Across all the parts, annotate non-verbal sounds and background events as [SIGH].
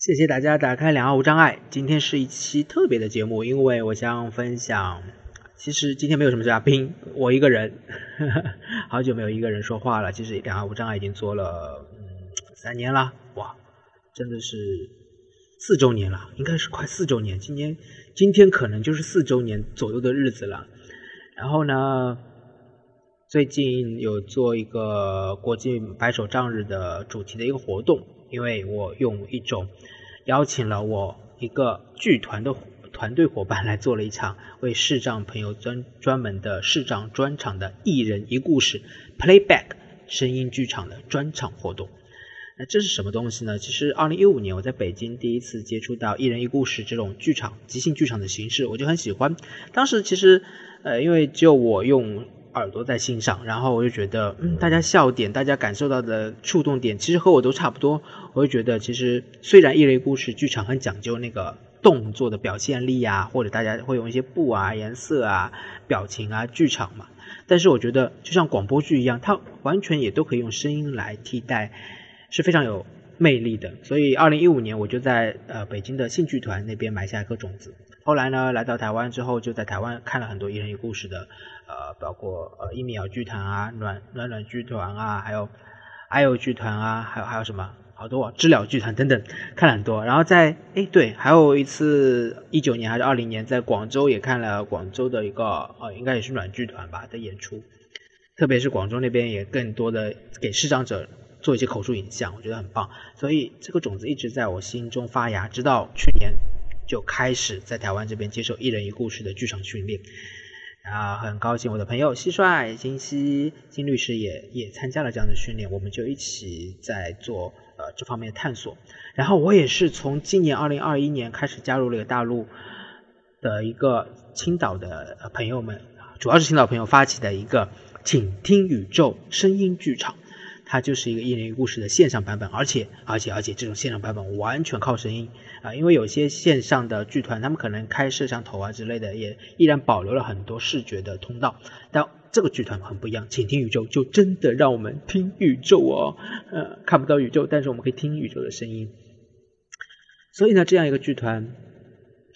谢谢大家打开两岸无障碍。今天是一期特别的节目，因为我想分享。其实今天没有什么嘉宾，我一个人，[LAUGHS] 好久没有一个人说话了。其实两岸无障碍已经做了嗯三年了，哇，真的是四周年了，应该是快四周年。今年今天可能就是四周年左右的日子了。然后呢，最近有做一个国际白手杖日的主题的一个活动。因为我用一种邀请了我一个剧团的团队伙伴来做了一场为视障朋友专专门的视障专场的一人一故事 playback 声音剧场的专场活动。那这是什么东西呢？其实二零一五年我在北京第一次接触到一人一故事这种剧场即兴剧场的形式，我就很喜欢。当时其实呃，因为只有我用。耳朵在心上，然后我就觉得，嗯，大家笑点，大家感受到的触动点，其实和我都差不多。我就觉得，其实虽然一类故事剧场很讲究那个动作的表现力啊，或者大家会用一些布啊、颜色啊、表情啊，剧场嘛，但是我觉得就像广播剧一样，它完全也都可以用声音来替代，是非常有魅力的。所以，二零一五年我就在呃北京的信剧团那边埋下一颗种子。后来呢，来到台湾之后，就在台湾看了很多一人一故事的。呃，包括呃一米剧团啊，暖暖暖剧团啊，还有爱有剧团啊，还有还有什么好多知了剧团等等，看了很多。然后在哎对，还有一次一九年还是二零年，在广州也看了广州的一个呃，应该也是暖剧团吧的演出。特别是广州那边也更多的给视障者做一些口述影像，我觉得很棒。所以这个种子一直在我心中发芽，直到去年就开始在台湾这边接受一人一故事的剧场训练。啊，很高兴我的朋友蟋蟀、金希、金律师也也参加了这样的训练，我们就一起在做呃这方面的探索。然后我也是从今年二零二一年开始加入了大陆的一个青岛的朋友们，主要是青岛朋友发起的一个“请听宇宙声音剧场”。它就是一个一人一故事的线上版本，而且而且而且这种线上版本完全靠声音啊，因为有些线上的剧团，他们可能开摄像头啊之类的，也依然保留了很多视觉的通道。但这个剧团很不一样，请听宇宙就真的让我们听宇宙哦，呃，看不到宇宙，但是我们可以听宇宙的声音。所以呢，这样一个剧团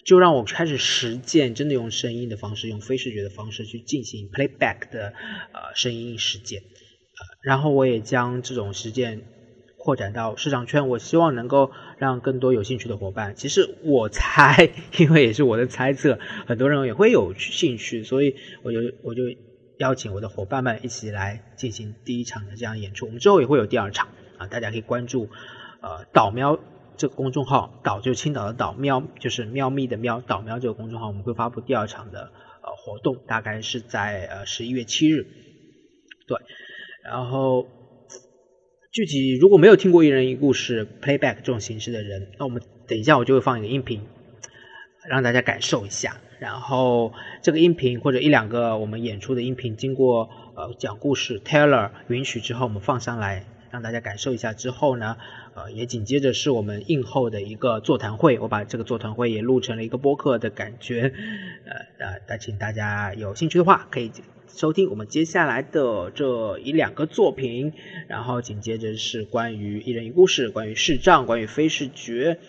就让我开始实践，真的用声音的方式，用非视觉的方式去进行 playback 的呃声音实践。然后我也将这种实践扩展到市场圈，我希望能够让更多有兴趣的伙伴。其实我猜，[LAUGHS] 因为也是我的猜测，很多人也会有兴趣，所以我就我就邀请我的伙伴们一起来进行第一场的这样演出。我们之后也会有第二场啊，大家可以关注呃岛喵这个公众号，岛就是青岛的岛，喵就是喵咪的喵，岛喵这个公众号，我们会发布第二场的呃活动，大概是在呃十一月七日，对。然后，具体如果没有听过一人一故事 playback 这种形式的人，那我们等一下我就会放一个音频，让大家感受一下。然后这个音频或者一两个我们演出的音频，经过呃讲故事 teller 允许之后，我们放上来让大家感受一下。之后呢，呃也紧接着是我们映后的一个座谈会，我把这个座谈会也录成了一个播客的感觉，呃呃，那请大家有兴趣的话可以。收听我们接下来的这一两个作品，然后紧接着是关于一人一故事，关于视障，关于非视觉，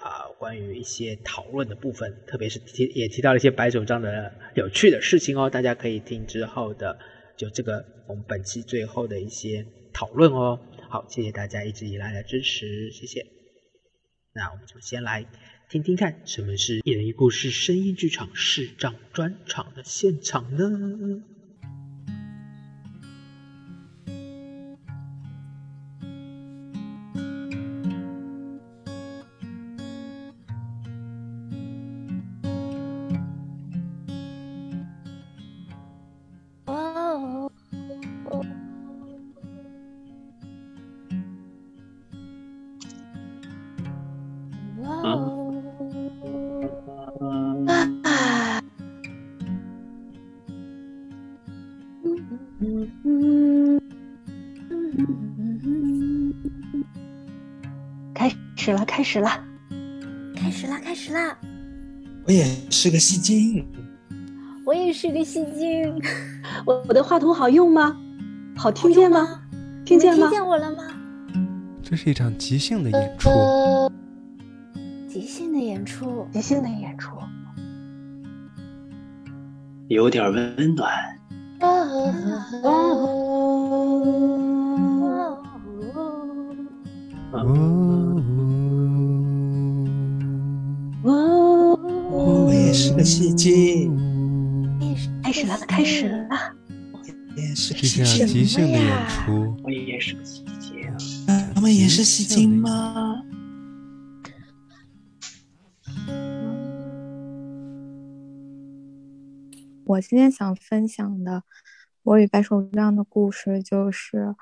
啊，关于一些讨论的部分，特别是提也提到了一些白手杖的有趣的事情哦，大家可以听之后的就这个我们本期最后的一些讨论哦。好，谢谢大家一直以来的支持，谢谢。那我们就先来听听看，什么是一人一故事声音剧场视障专场的现场呢？始了，开始了，开始了，开始了。我也是个戏精，我也是个戏精。我 [LAUGHS] 我的话筒好用吗？好听见吗？听见吗？听见我了吗？这是一场即兴的演出，即兴的演出，即兴的演出。有点温暖。我也是个戏精，开始了，开始了。我也是个是这戏精，样即兴的演出，我也是个戏精。他们也是戏精吗？我今天想分享的我与白手杖的故事，就是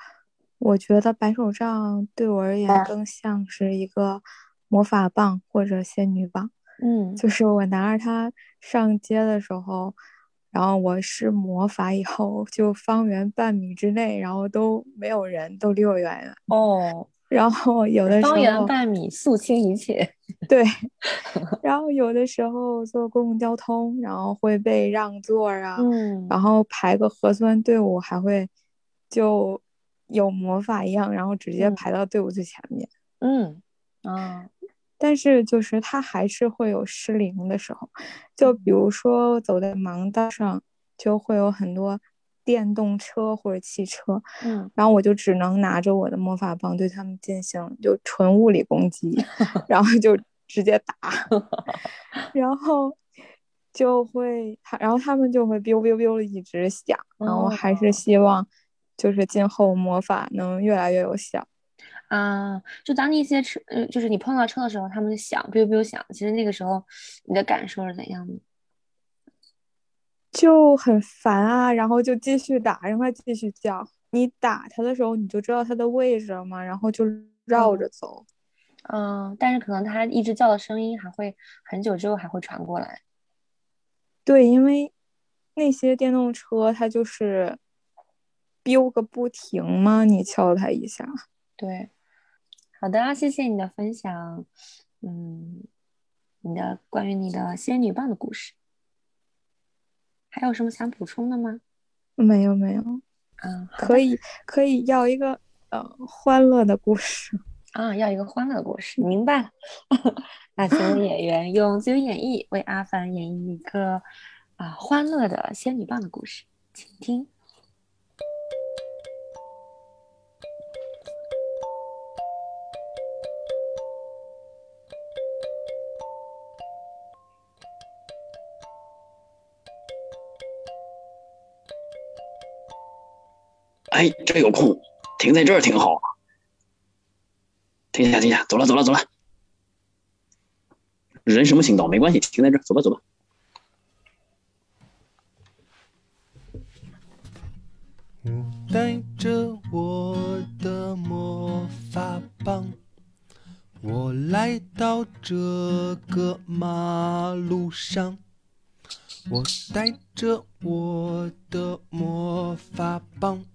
我觉得白手杖对我而言更像是一个魔法棒或者仙女棒。嗯就是我拿着它上街的时候，然后我施魔法以后，就方圆半米之内，然后都没有人，都离我远远。哦，然后有的时候方圆候，半米肃清一切。[LAUGHS] 对，[LAUGHS] 然后有的时候坐公共交通，然后会被让座啊，嗯然后排个核酸队伍还会就有魔法一样，然后直接嗯排到队伍最前面。嗯啊但是就是它还是会有失灵的时候，就比如说走在盲道上，就会有很多电动车或者汽车，嗯然后我就只能拿着我的魔法棒对他们进行就纯物理攻击，[LAUGHS] 然后就直接打，[LAUGHS] 然后就会他，然后他们就会 biu biu biu 的一直响，然后还是哦希望就是今后魔法能越来越有效。啊！就当那些车，呃，就是你碰到车的时候，他们响，biu biu 响。其实那个时候你的感受是怎样的？就很烦啊，然后就继续打，让它继续叫。你打它的时候，你就知道它的位置了嘛，然后就绕着走。嗯，但是可能它一直叫的声音还会很久之后还会传过来。对，因为那些电动车它就是 biu 个不停嘛，你敲它一下。对，好的，谢谢你的分享。嗯，你的关于你的仙女棒的故事，还有什么想补充的吗？没有没有，嗯，可以可以要一个呃欢乐的故事。[LAUGHS] 啊，要一个欢乐的故事，明白了。[LAUGHS] 那请我演员用自由演绎为阿凡演绎一个啊欢乐的仙女棒的故事，请听。哎，这有空，停在这儿挺好。停下，停下，走了，走了，走了。人什么行道没关系，停在这儿，走吧，走吧。我带着我的魔法棒，我来到这个马路上。我带着我的魔法棒，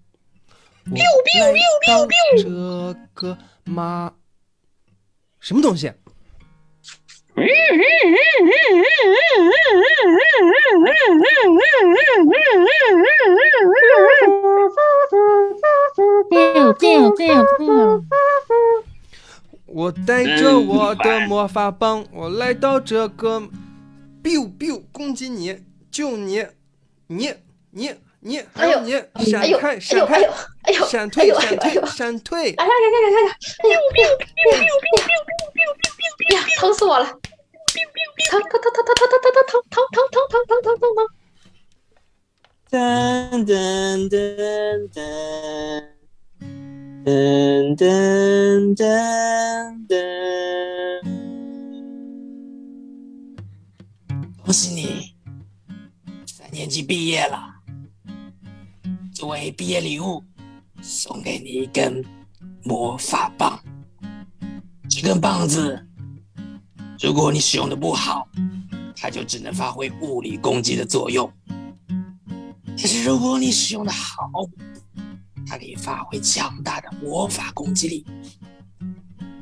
我来到这个马什么东西？我带着我的魔法棒，我来到这个，biu biu 攻击你，救你，你你你，还有你，闪开闪开，闪退闪退闪退，哎呀呀呀呀呀呀！哎呀，呀，疼死我了！疼疼疼疼疼疼疼疼疼疼疼疼疼疼疼疼疼！噔噔噔噔噔噔噔噔。恭喜你，三年级毕业了。作为毕业礼物，送给你一根魔法棒。这根棒子，如果你使用的不好，它就只能发挥物理攻击的作用。但是如果你使用的好，它可以发挥强大的魔法攻击力。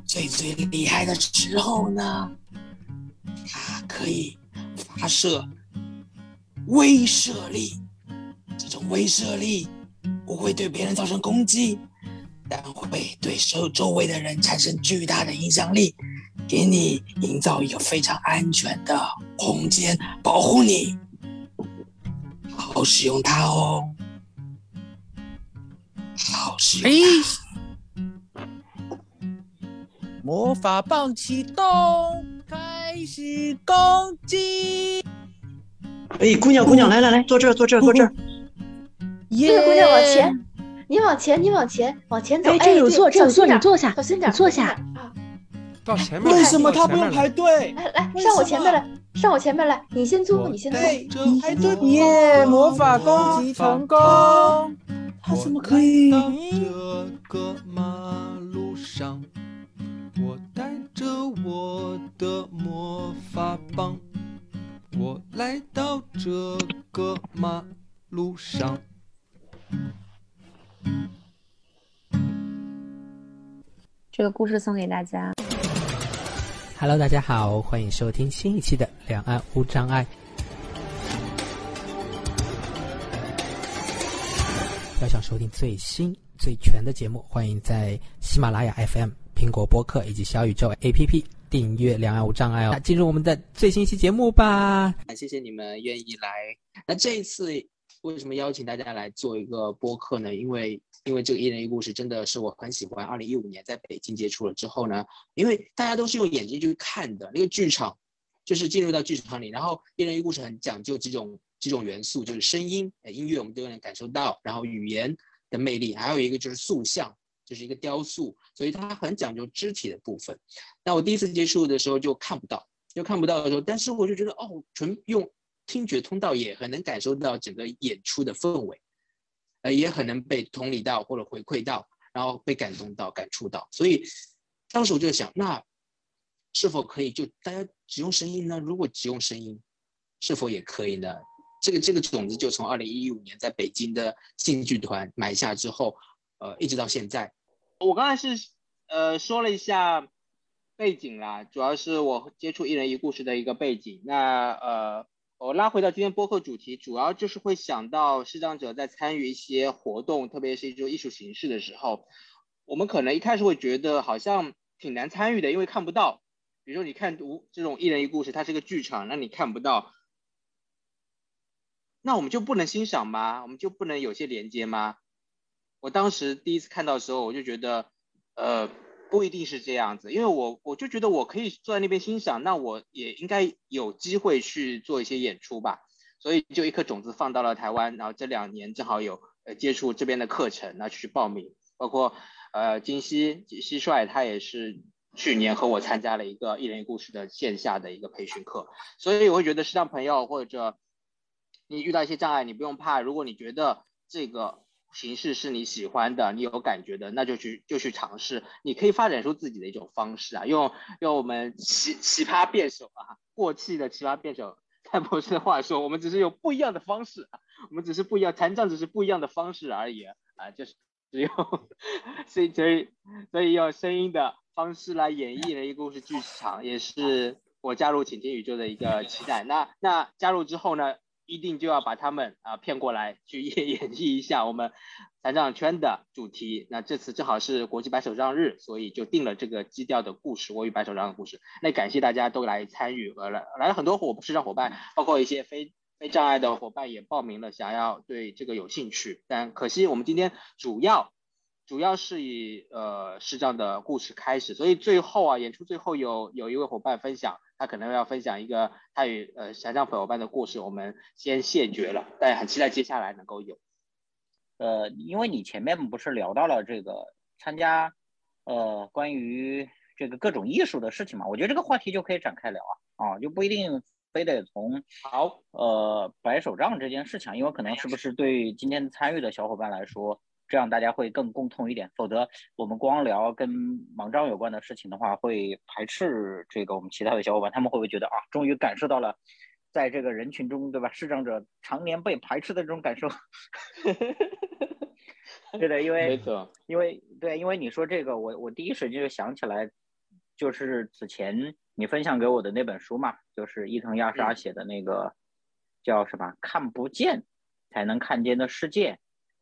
最最厉害的时候呢，它可以发射威慑力。威慑力不会对别人造成攻击，但会对周周围的人产生巨大的影响力。给你营造一个非常安全的空间，保护你，好好使用它哦。好好使用它。魔法棒启动，开始攻击！哎，姑娘姑娘，来来来，坐这儿坐这儿坐这儿。这个姑娘往前，你往前，你往前，往前走。哎，这有座，这有座，你坐下，小心点，你坐下。啊，到前面来。为什么他不用排队？来来，上我前面来，上我前面来，你先坐，你先坐。排队耶！魔法攻击成功。他怎么可以？到这个马路上，我带着我的魔法棒，我来到这个马路上。这个故事送给大家。Hello，大家好，欢迎收听新一期的《两岸无障碍》。要想收听最新最全的节目，欢迎在喜马拉雅 FM、苹果播客以及小宇宙 APP 订阅《两岸无障碍》哦。那进入我们的最新一期节目吧。谢谢你们愿意来。那这一次为什么邀请大家来做一个播客呢？因为因为这个一人一故事真的是我很喜欢。二零一五年在北京接触了之后呢，因为大家都是用眼睛去看的，那个剧场就是进入到剧场里，然后一人一故事很讲究几种几种元素，就是声音、音乐我们都能感受到，然后语言的魅力，还有一个就是塑像，就是一个雕塑，所以它很讲究肢体的部分。那我第一次接触的时候就看不到，就看不到的时候，但是我就觉得哦，纯用听觉通道也很能感受到整个演出的氛围。呃，也很能被同理到或者回馈到，然后被感动到、感触到。所以当时我就想，那是否可以就大家只用声音呢？如果只用声音，是否也可以呢？这个这个种子就从二零一五年在北京的信剧团埋下之后，呃，一直到现在。我刚才是呃说了一下背景啦，主要是我接触一人一故事的一个背景。那呃，我拉回到今天播客主题，主要就是会想到视障者在参与一些活动，特别是一种艺术形式的时候，我们可能一开始会觉得好像挺难参与的，因为看不到。比如说你看无这种一人一故事，它是个剧场，那你看不到，那我们就不能欣赏吗？我们就不能有些连接吗？我当时第一次看到的时候，我就觉得，呃，不一定是这样子，因为我我就觉得我可以坐在那边欣赏，那我也应该有机会去做一些演出吧，所以就一颗种子放到了台湾，然后这两年正好有呃接触这边的课程，那去报名，包括呃金熙蟋蟀他也是去年和我参加了一个一人一故事的线下的一个培训课，所以我会觉得视障朋友或者你遇到一些障碍，你不用怕，如果你觉得这个形式是你喜欢的，你有感觉的，那就去就去尝试。你可以发展出自己的一种方式啊，用用我们奇奇葩辩手啊，过气的奇葩辩手蔡博士的话说，我们只是有不一样的方式，我们只是不一样，残障只是不一样的方式而已啊，就是只有 [LAUGHS] 所以所以所以用声音的方式来演绎了一个故事剧场，也是我加入倾听宇宙的一个期待。那那加入之后呢？一定就要把他们啊骗过来去演 [LAUGHS] 演绎一下我们残障圈的主题。那这次正好是国际白手杖日，所以就定了这个基调的故事，我与白手杖的故事。那感谢大家都来参与，呃来来了很多伙视障伙伴，包括一些非非障碍的伙伴也报名了，想要对这个有兴趣。但可惜我们今天主要主要是以呃视障的故事开始，所以最后啊演出最后有有一位伙伴分享。他可能要分享一个他与呃残障朋友伴的故事，我们先谢绝了，但很期待接下来能够有。呃，因为你前面不是聊到了这个参加呃关于这个各种艺术的事情嘛，我觉得这个话题就可以展开聊啊啊，就不一定非得从好呃白手杖这件事情，因为可能是不是对今天参与的小伙伴来说。这样大家会更共通一点，否则我们光聊跟盲杖有关的事情的话，会排斥这个我们其他的小伙伴，他们会不会觉得啊，终于感受到了在这个人群中，对吧？视障者常年被排斥的这种感受。对的，因为没错，因为对，因为你说这个，我我第一时间就想起来，就是此前你分享给我的那本书嘛，就是伊藤亚沙写的那个、嗯、叫什么“看不见才能看见的世界”。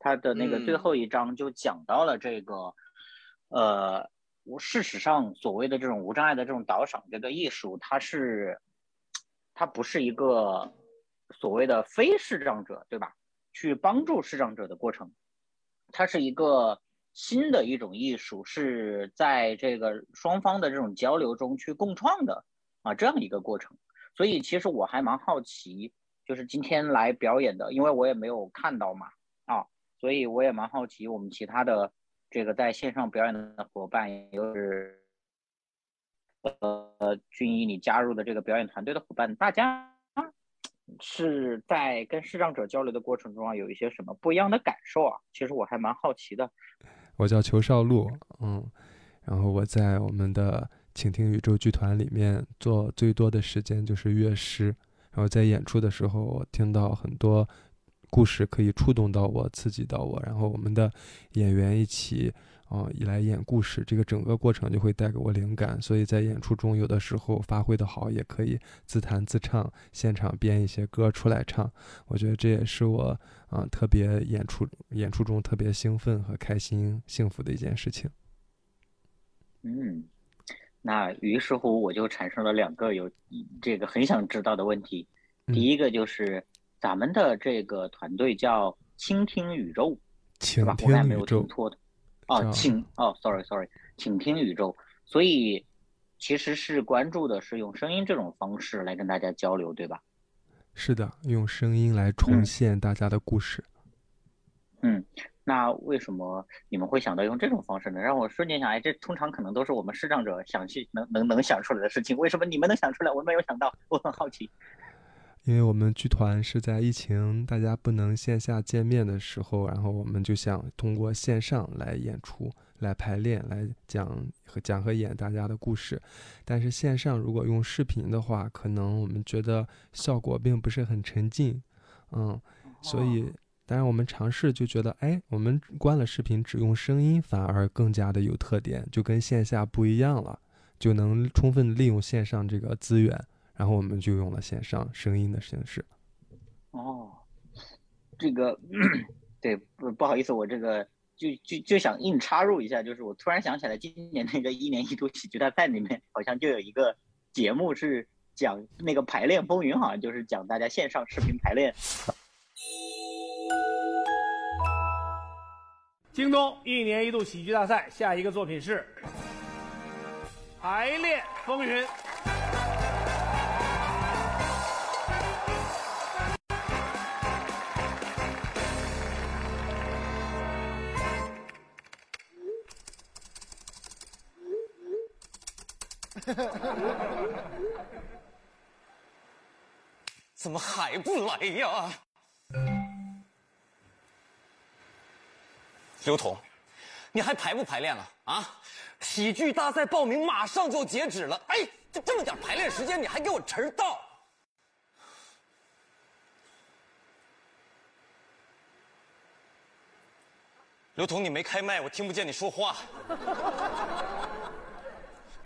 他的那个最后一章就讲到了这个，呃，我事实上所谓的这种无障碍的这种导赏这个艺术，它是它不是一个所谓的非视障者，对吧？去帮助视障者的过程，它是一个新的一种艺术，是在这个双方的这种交流中去共创的啊这样一个过程。所以其实我还蛮好奇，就是今天来表演的，因为我也没有看到嘛啊，所以我也蛮好奇我们其他的这个在线上表演的伙伴，也就是呃俊一你加入的这个表演团队的伙伴，大家。是在跟视障者交流的过程中啊，有一些什么不一样的感受啊？其实我还蛮好奇的。我叫裘少路，嗯，然后我在我们的倾听宇宙剧团里面做最多的时间就是乐师，然后在演出的时候，我听到很多故事可以触动到我、刺激到我，然后我们的演员一起。啊，一来演故事，这个整个过程就会带给我灵感，所以在演出中有的时候发挥的好，也可以自弹自唱，现场编一些歌出来唱。我觉得这也是我啊特别演出演出中特别兴奋和开心、幸福的一件事情。嗯，那于是乎我就产生了两个有这个很想知道的问题。第一个就是咱们的这个团队叫倾听宇宙，倾听宇宙。哦，请哦，sorry，sorry，请听宇宙。所以其实是关注的是用声音这种方式来跟大家交流，对吧？是的，用声音来重现大家的故事。嗯，那为什么你们会想到用这种方式呢？让我瞬间想，哎，这通常可能都是我们视障者想去能能能想出来的事情，为什么你们能想出来，我没有想到？我很好奇。因为我们剧团是在疫情大家不能线下见面的时候，然后我们就想通过线上来演出、来排练、来讲和讲和演大家的故事。但是线上如果用视频的话，可能我们觉得效果并不是很沉浸，嗯，所以当然我们尝试就觉得，哎，我们关了视频只用声音，反而更加的有特点，就跟线下不一样了，就能充分利用线上这个资源。然后我们就用了线上声音的形式。哦，这个对不不好意思，我这个就就就想硬插入一下，就是我突然想起来，今年那个一年一度喜剧大赛里面好像就有一个节目是讲那个排练风云，好像就是讲大家线上视频排练。京东一年一度喜剧大赛下一个作品是排练风云。[LAUGHS] 怎么还不来呀？刘彤，你还排不排练了啊？喜剧大赛报名马上就截止了，哎，就这么点排练时间，你还给我迟到？刘彤，你没开麦，我听不见你说话。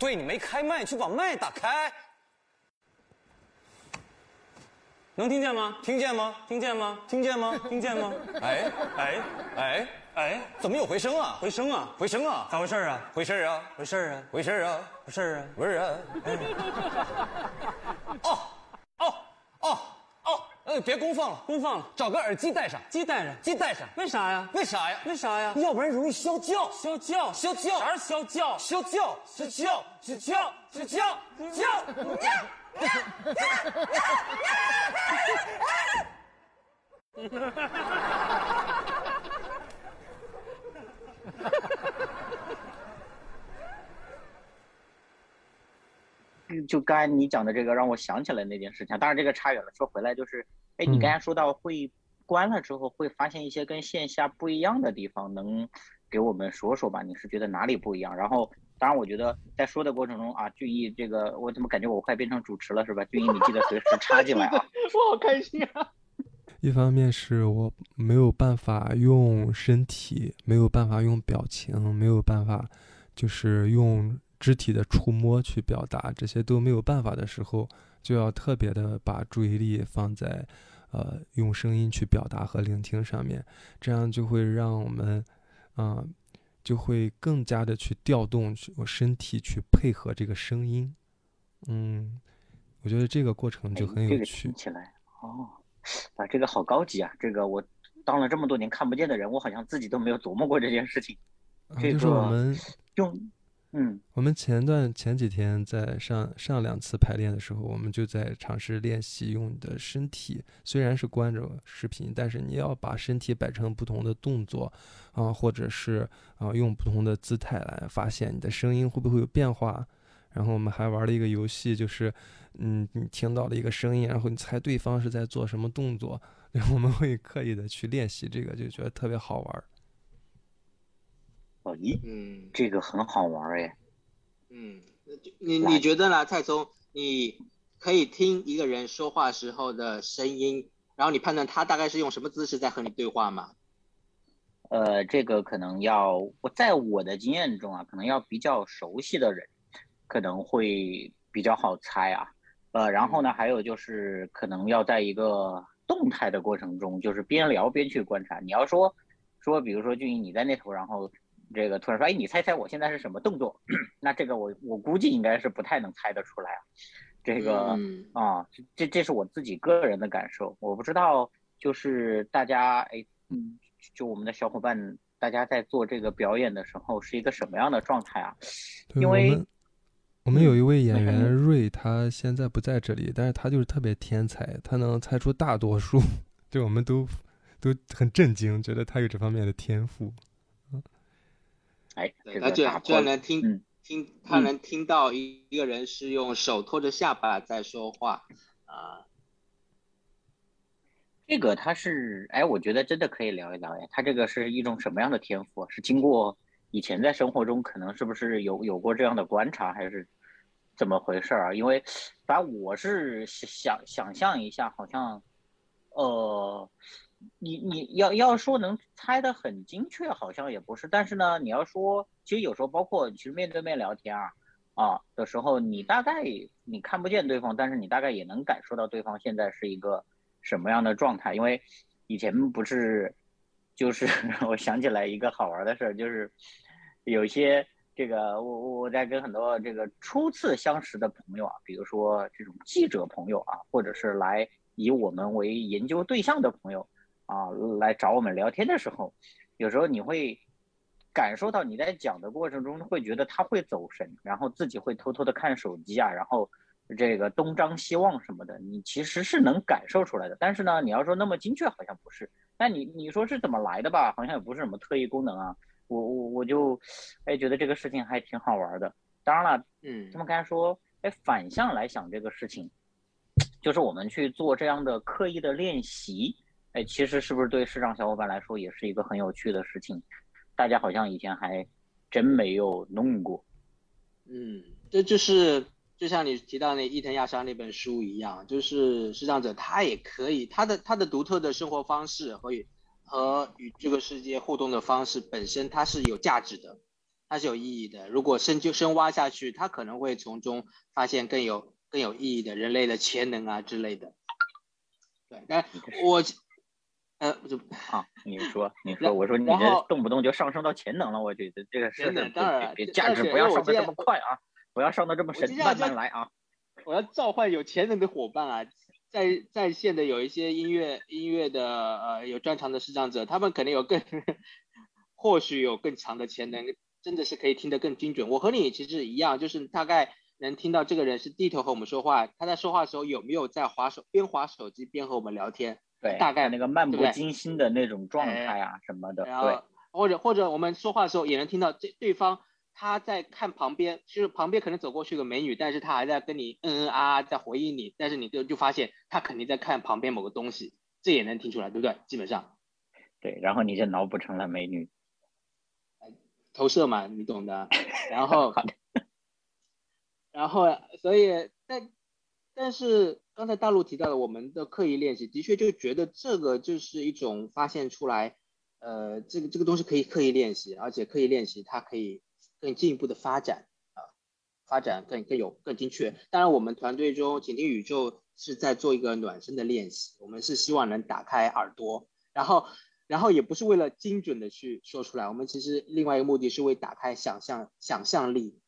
对你没开麦，去把麦打开。能听见吗？听见吗？听见吗？听见吗？听见吗？[LAUGHS] 哎哎哎哎，怎么有回声啊？回声啊？回声啊？咋回事啊？回事啊？回事啊？回事啊？回事啊？不是啊？哦哦哦哦！呃，别公放了，公放了，找个耳机戴上，机戴上，机戴上。为啥呀？为啥呀？为啥呀？要不然容易消叫，消叫，消叫。啥是消叫？消叫，消叫，消叫，消叫，叫。[LAUGHS] 就刚才你讲的这个，让我想起来那件事情。当然，这个差远了。说回来，就是，哎，你刚才说到会关了之后会发现一些跟线下不一样的地方，能给我们说说吧？你是觉得哪里不一样？然后。当然，我觉得在说的过程中啊，俊逸这个，我怎么感觉我快变成主持了，是吧？俊逸，你记得随时插进来啊！[LAUGHS] 我好开心啊！[LAUGHS] 一方面是我没有办法用身体，没有办法用表情，没有办法就是用肢体的触摸去表达，这些都没有办法的时候，就要特别的把注意力放在呃用声音去表达和聆听上面，这样就会让我们，嗯。就会更加的去调动去我身体去配合这个声音。嗯，我觉得这个过程就很哎这个有趣。听起来哦，啊，这个好高级啊！这个我当了这么多年看不见的人，我好像自己都没有琢磨过这件事情。这啊就是我个们用，嗯，我们前段前几天在上上两次排练的时候，我们就在尝试练习用你的身体，虽然是关着视频，但是你要把身体摆成不同的动作啊，或者是啊用不同的姿态来发现你的声音会不会有变化。然后我们还玩了一个游戏，就是嗯，你听到了一个声音，然后你猜对方是在做什么动作，[LAUGHS] 我们会刻意的去练习这个，就觉得特别好玩儿。哦，咦，嗯这个很好玩哎。嗯，你你觉得呢，蔡聪？你可以听一个人说话时候的声音，然后你判断他大概是用什么姿势在和你对话吗？呃，这个可能要我在我的经验中啊，可能要比较熟悉的人，可能会比较好猜啊。呃，然后呢，还有就是可能要在一个动态的过程中，就是边聊边去观察。你要说说，比如说俊逸你在那头，然后这个突然说，哎，你猜猜我现在是什么动作？[CLEARS THROAT] 那这个我我估计应该是不太能猜得出来啊。这个嗯啊，这这是我自己个人的感受，我不知道就是大家哎，嗯，就我们的小伙伴，大家在做这个表演的时候是一个什么样的状态啊？因为们，我们有一位演员瑞，他现在不在这里，但是他就是特别天才，他能猜出大多数，[LAUGHS] 对我们都都很震惊，觉得他有这方面的天赋。哎，对，这他居个打破然能听、嗯听，他嗯能听到一一个人是用手托着下巴在说话啊。这个他是，哎，我觉得真的可以聊一聊，哎，他这个是一种什么样的天赋啊？是经过以前在生活中可能是不是有有过这样的观察，还是怎么回事儿啊？因为反正我是想想象一下，好像，呃，你你要要说能猜得很精确，好像也不是，但是呢，你要说，其实有时候包括其实面对面聊天啊啊的时候，你大概你看不见对方，但是你大概也能感受到对方现在是一个什么样的状态，因为以前不是，就是 [LAUGHS] 我想起来一个好玩的事儿，就是有一些这个我我我在跟很多这个初次相识的朋友啊，比如说这种记者朋友啊，或者是来以我们为研究对象的朋友啊，来找我们聊天的时候，有时候你会感受到你在讲的过程中会觉得他会走神，然后自己会偷偷的看手机啊，然后这个东张西望什么的，你其实是能感受出来的。但是呢，你要说那么精确，好像不是。那你你说是怎么来的吧？好像也不是什么特异功能啊。我我我就哎觉得这个事情还挺好玩的。当然了，嗯他们刚才说，哎，反向来想这个事情，就是我们去做这样的刻意的练习，哎，其实是不是对视障小伙伴来说也是一个很有趣的事情？大家好像以前还真没有弄过。嗯，这就是就像你提到那伊藤亚沙那本书一样，就是视障者他也可以，他的他的独特的生活方式和与和与这个世界互动的方式本身，它是有价值的，它是有意义的。如果深究深挖下去，他可能会从中发现更有更有意义的人类的潜能啊之类的。对，但我呃我就啊，你说你说，我说你这动不动就上升到潜能了，我觉得这个是潜能当然价值不要上的这么快啊，不要上的这么神，慢慢来啊。我要召唤有潜能的伙伴啊，在在线的有一些音乐音乐的呃有专长的视障者，他们肯定有更 [LAUGHS] 或许有更强的潜能，真的是可以听得更精准。我和你其实一样，就是大概能听到这个人是低头和我们说话，他在说话的时候有没有在划手边划手机边和我们聊天，对，大概那个漫不经心的那种状哎态啊什么的，然对后或者或者我们说话的时候也能听到这对方他在看旁边，就是旁边可能走过去个美女，但是他还在跟你嗯嗯啊啊在回应你，但是你就就发现他肯定在看旁边某个东西，这也能听出来，对不对？基本上对，然后你就脑补成了美女。投射嘛，你懂的。[LAUGHS] 然后，然后所以但但是刚才大陆提到的我们的刻意练习，的确就觉得这个就是一种发现出来，呃，这个这个东西可以刻意练习，而且刻意练习它可以更进一步的发展啊、发展更更有更精确。当然，我们团队中倾听宇宙是在做一个暖身的练习，我们是希望能打开耳朵，然后然后也不是为了精准的去说出来，我们其实另外一个目的是为打开想象想象力，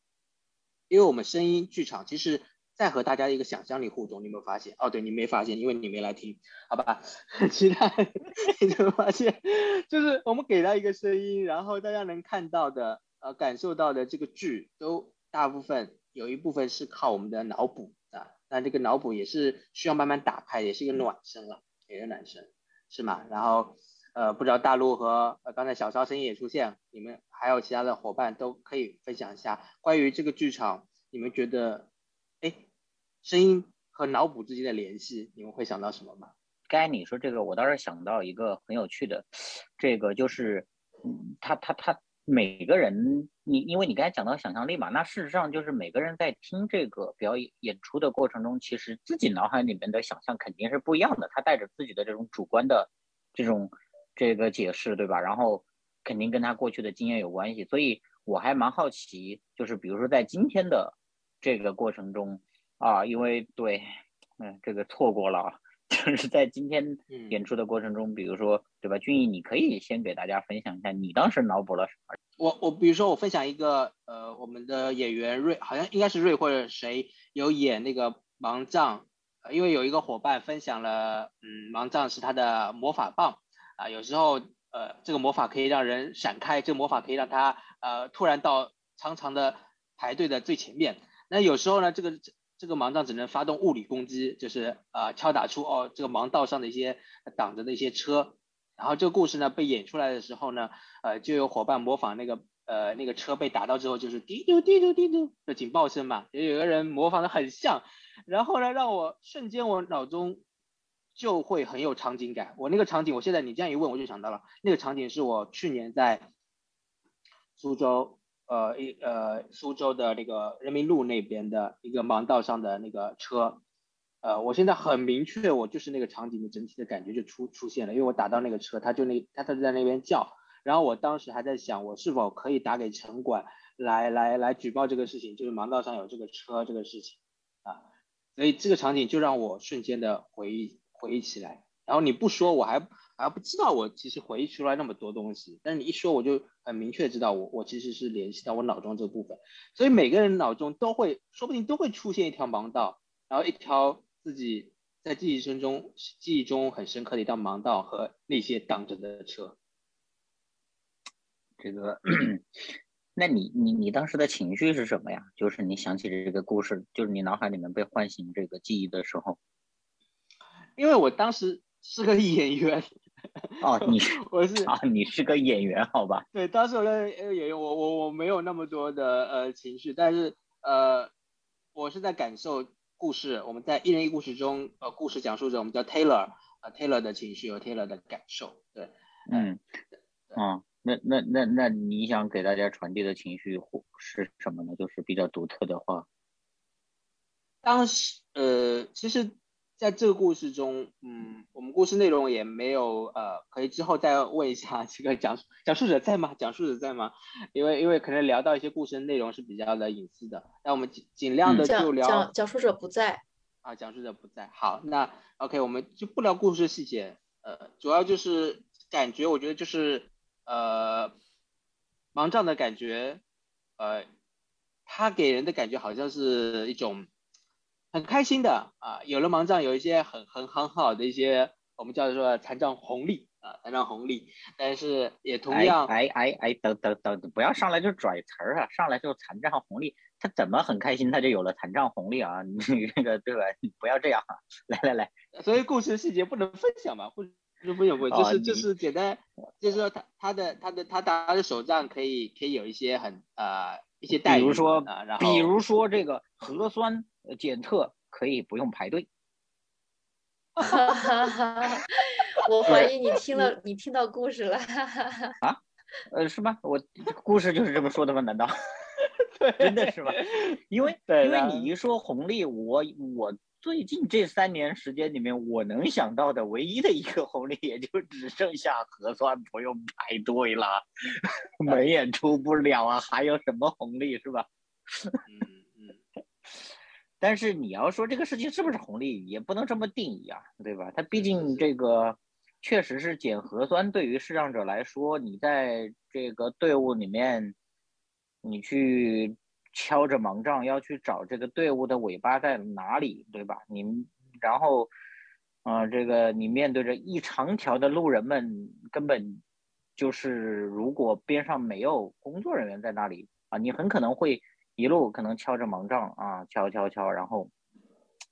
因为我们声音剧场其实在和大家一个想象力互动，你有没有发现？哦，对你没发现，因为你没来听，好吧？很 [LAUGHS] 期待 [LAUGHS] 你就发现，就是我们给到一个声音，然后大家能看到的呃感受到的这个剧，都大部分有一部分是靠我们的脑补啊，那这个脑补也是需要慢慢打开，也是一个暖身了，也是暖身，是吗？然后。呃，不知道大陆和呃刚才小超声音也出现，你们还有其他的伙伴都可以分享一下关于这个剧场，你们觉得，哎，声音和脑补之间的联系，你们会想到什么吗？刚才你说这个，我倒是想到一个很有趣的，这个就是，嗯，他他他每个人，你因为你刚才讲到想象力嘛，那事实上就是每个人在听这个表演演出的过程中，其实自己脑海里面的想象肯定是不一样的，他带着自己的这种主观的这种。这个解释对吧？然后肯定跟他过去的经验有关系，所以我还蛮好奇，就是比如说在今天的这个过程中啊，因为对，嗯，这个错过了，[LAUGHS] 就是在今天演出的过程中，比如说对吧？俊逸，你可以先给大家分享一下你当时脑补了什么？我我比如说我分享一个，呃，我们的演员瑞，好像应该是瑞或者谁有演那个盲杖，因为有一个伙伴分享了，嗯，盲杖是他的魔法棒。啊，有时候呃，这个魔法可以让人闪开，这个魔法可以让他呃突然到长长的排队的最前面。那有时候呢，这个这个盲杖只能发动物理攻击，就是呃敲打出哦这个盲道上的一些挡着的一些车。然后这个故事呢被演出来的时候呢，呃就有伙伴模仿那个呃那个车被打到之后就是滴嘟滴嘟滴嘟的警报声嘛，也有个人模仿的很像。然后呢，让我瞬间我脑中。就会很有场景感。我那个场景，我现在你这样一问，我就想到了那个场景是我去年在苏州，呃一呃苏州的那个人民路那边的一个盲道上的那个车，呃，我现在很明确，我就是那个场景的整体的感觉就出出现了，因为我打到那个车，他就那他他就在那边叫，然后我当时还在想，我是否可以打给城管来来来举报这个事情，就是盲道上有这个车这个事情啊，所以这个场景就让我瞬间的回忆。回忆起来，然后你不说，我还还不知道我其实回忆出来那么多东西。但是你一说，我就很明确知道我我其实是联系到我脑中这部分。所以每个人脑中都会，说不定都会出现一条盲道，然后一条自己在记忆声中记忆中很深刻的一道盲道和那些挡着的车。这个，那你你你当时的情绪是什么呀？就是你想起这个故事，就是你脑海里面被唤醒这个记忆的时候。因为我当时是个 [LAUGHS] 演员，哦，你 [LAUGHS] 我是啊，你是个演员，好吧？对，当时我个演员，我我我没有那么多的呃情绪，但是呃，我是在感受故事。我们在一人一故事中，呃，故事讲述者我们叫 Taylor，呃，Taylor 的情绪和 Taylor 的感受，对，嗯，啊，那那那那你想给大家传递的情绪是什么呢？就是比较独特的话，当时呃，其实。在这个故事中，嗯，我们故事内容也没有，呃，可以之后再问一下这个讲讲述者在吗？讲述者在吗？因为因为可能聊到一些故事内容是比较的隐私的，那我们尽尽量的就聊。讲讲述者不在。啊，讲述者不在。好，那 OK，我们就不聊故事细节，呃，主要就是感觉，我觉得就是呃，盲杖的感觉，呃，他给人的感觉好像是一种。很开心的啊，有了盲杖，有一些很很很好的一些，我们叫做残障红利啊，残障红利。但是也同样，哎哎哎，等等等，不要上来就拽词儿啊，上来就残障红利，他怎么很开心他就有了残障红利啊？[LAUGHS] 你这个对吧？不要这样，来来来，所以故事细节不能分享嘛，不不分享不，就是就是简单，就是说他他的他的他打的手杖可以可以有一些很呃一些待遇，比如说啊，然后比如说这个核酸。检测可以不用排队，[LAUGHS] 我怀疑你听了，你听到故事了 [LAUGHS] 啊？呃，是吗？我故事就是这么说的吗？难道？[LAUGHS] 真的是吗？因为因为你一说红利，我我最近这三年时间里面，我能想到的唯一的一个红利，也就只剩下核酸不用排队了，门也出不了啊，还有什么红利是吧？但是你要说这个事情是不是红利，也不能这么定义啊，对吧？它毕竟这个确实是检核酸对于视障者来说，你在这个队伍里面，你去敲着盲杖要去找这个队伍的尾巴在哪里，对吧？你然后，呃，这个你面对着一长条的路人们，根本就是如果边上没有工作人员在那里啊，你很可能会一路可能敲着盲杖啊，敲敲敲，然后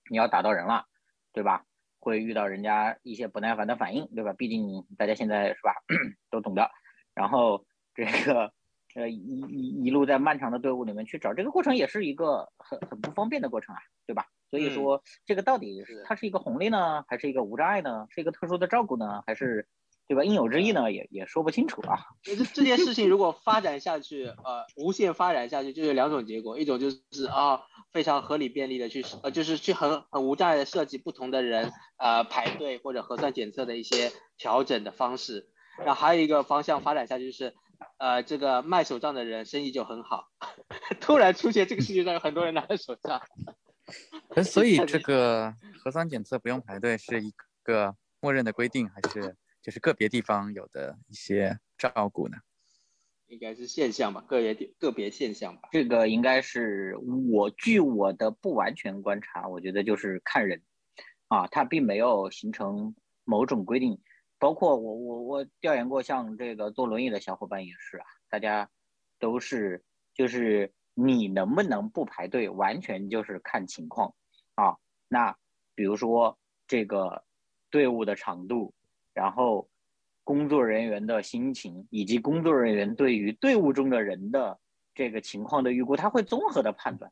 你要打到人了，对吧？会遇到人家一些不耐烦的反应，对吧？毕竟大家现在是吧，[COUGHS] 都懂的。然后这个呃一一一路在漫长的队伍里面去找，这个过程也是一个很很不方便的过程啊，对吧？所以说这个到底是它是一个红利呢，还是一个无障碍呢？是一个特殊的照顾呢，还是对吧？应有之意呢，也也说不清楚啊。这这件事情如果发展下去，呃，无限发展下去，就有两种结果，一种就是啊。非常合理便利的去呃，就是去很很无障碍的设计不同的人呃排队或者核酸检测的一些调整的方式，然后还有一个方向发展下去就是呃这个卖手杖的人生意就很好，[LAUGHS] 突然出现这个世界上有很多人拿着手杖，所以 [LAUGHS] 这个核酸检测不用排队是一个默认的规定，还是就是个别地方有的一些照顾呢？应该是现象吧，个别个别现象吧。这个应该是我据我的不完全观察，我觉得就是看人，啊，它并没有形成某种规定。包括我我我调研过，像这个坐轮椅的小伙伴也是啊，大家都是就是你能不能不排队，完全就是看情况啊。那比如说这个队伍的长度，然后。工作人员的心情以及工作人员对于队伍中的人的这个情况的预估，他会综合的判断，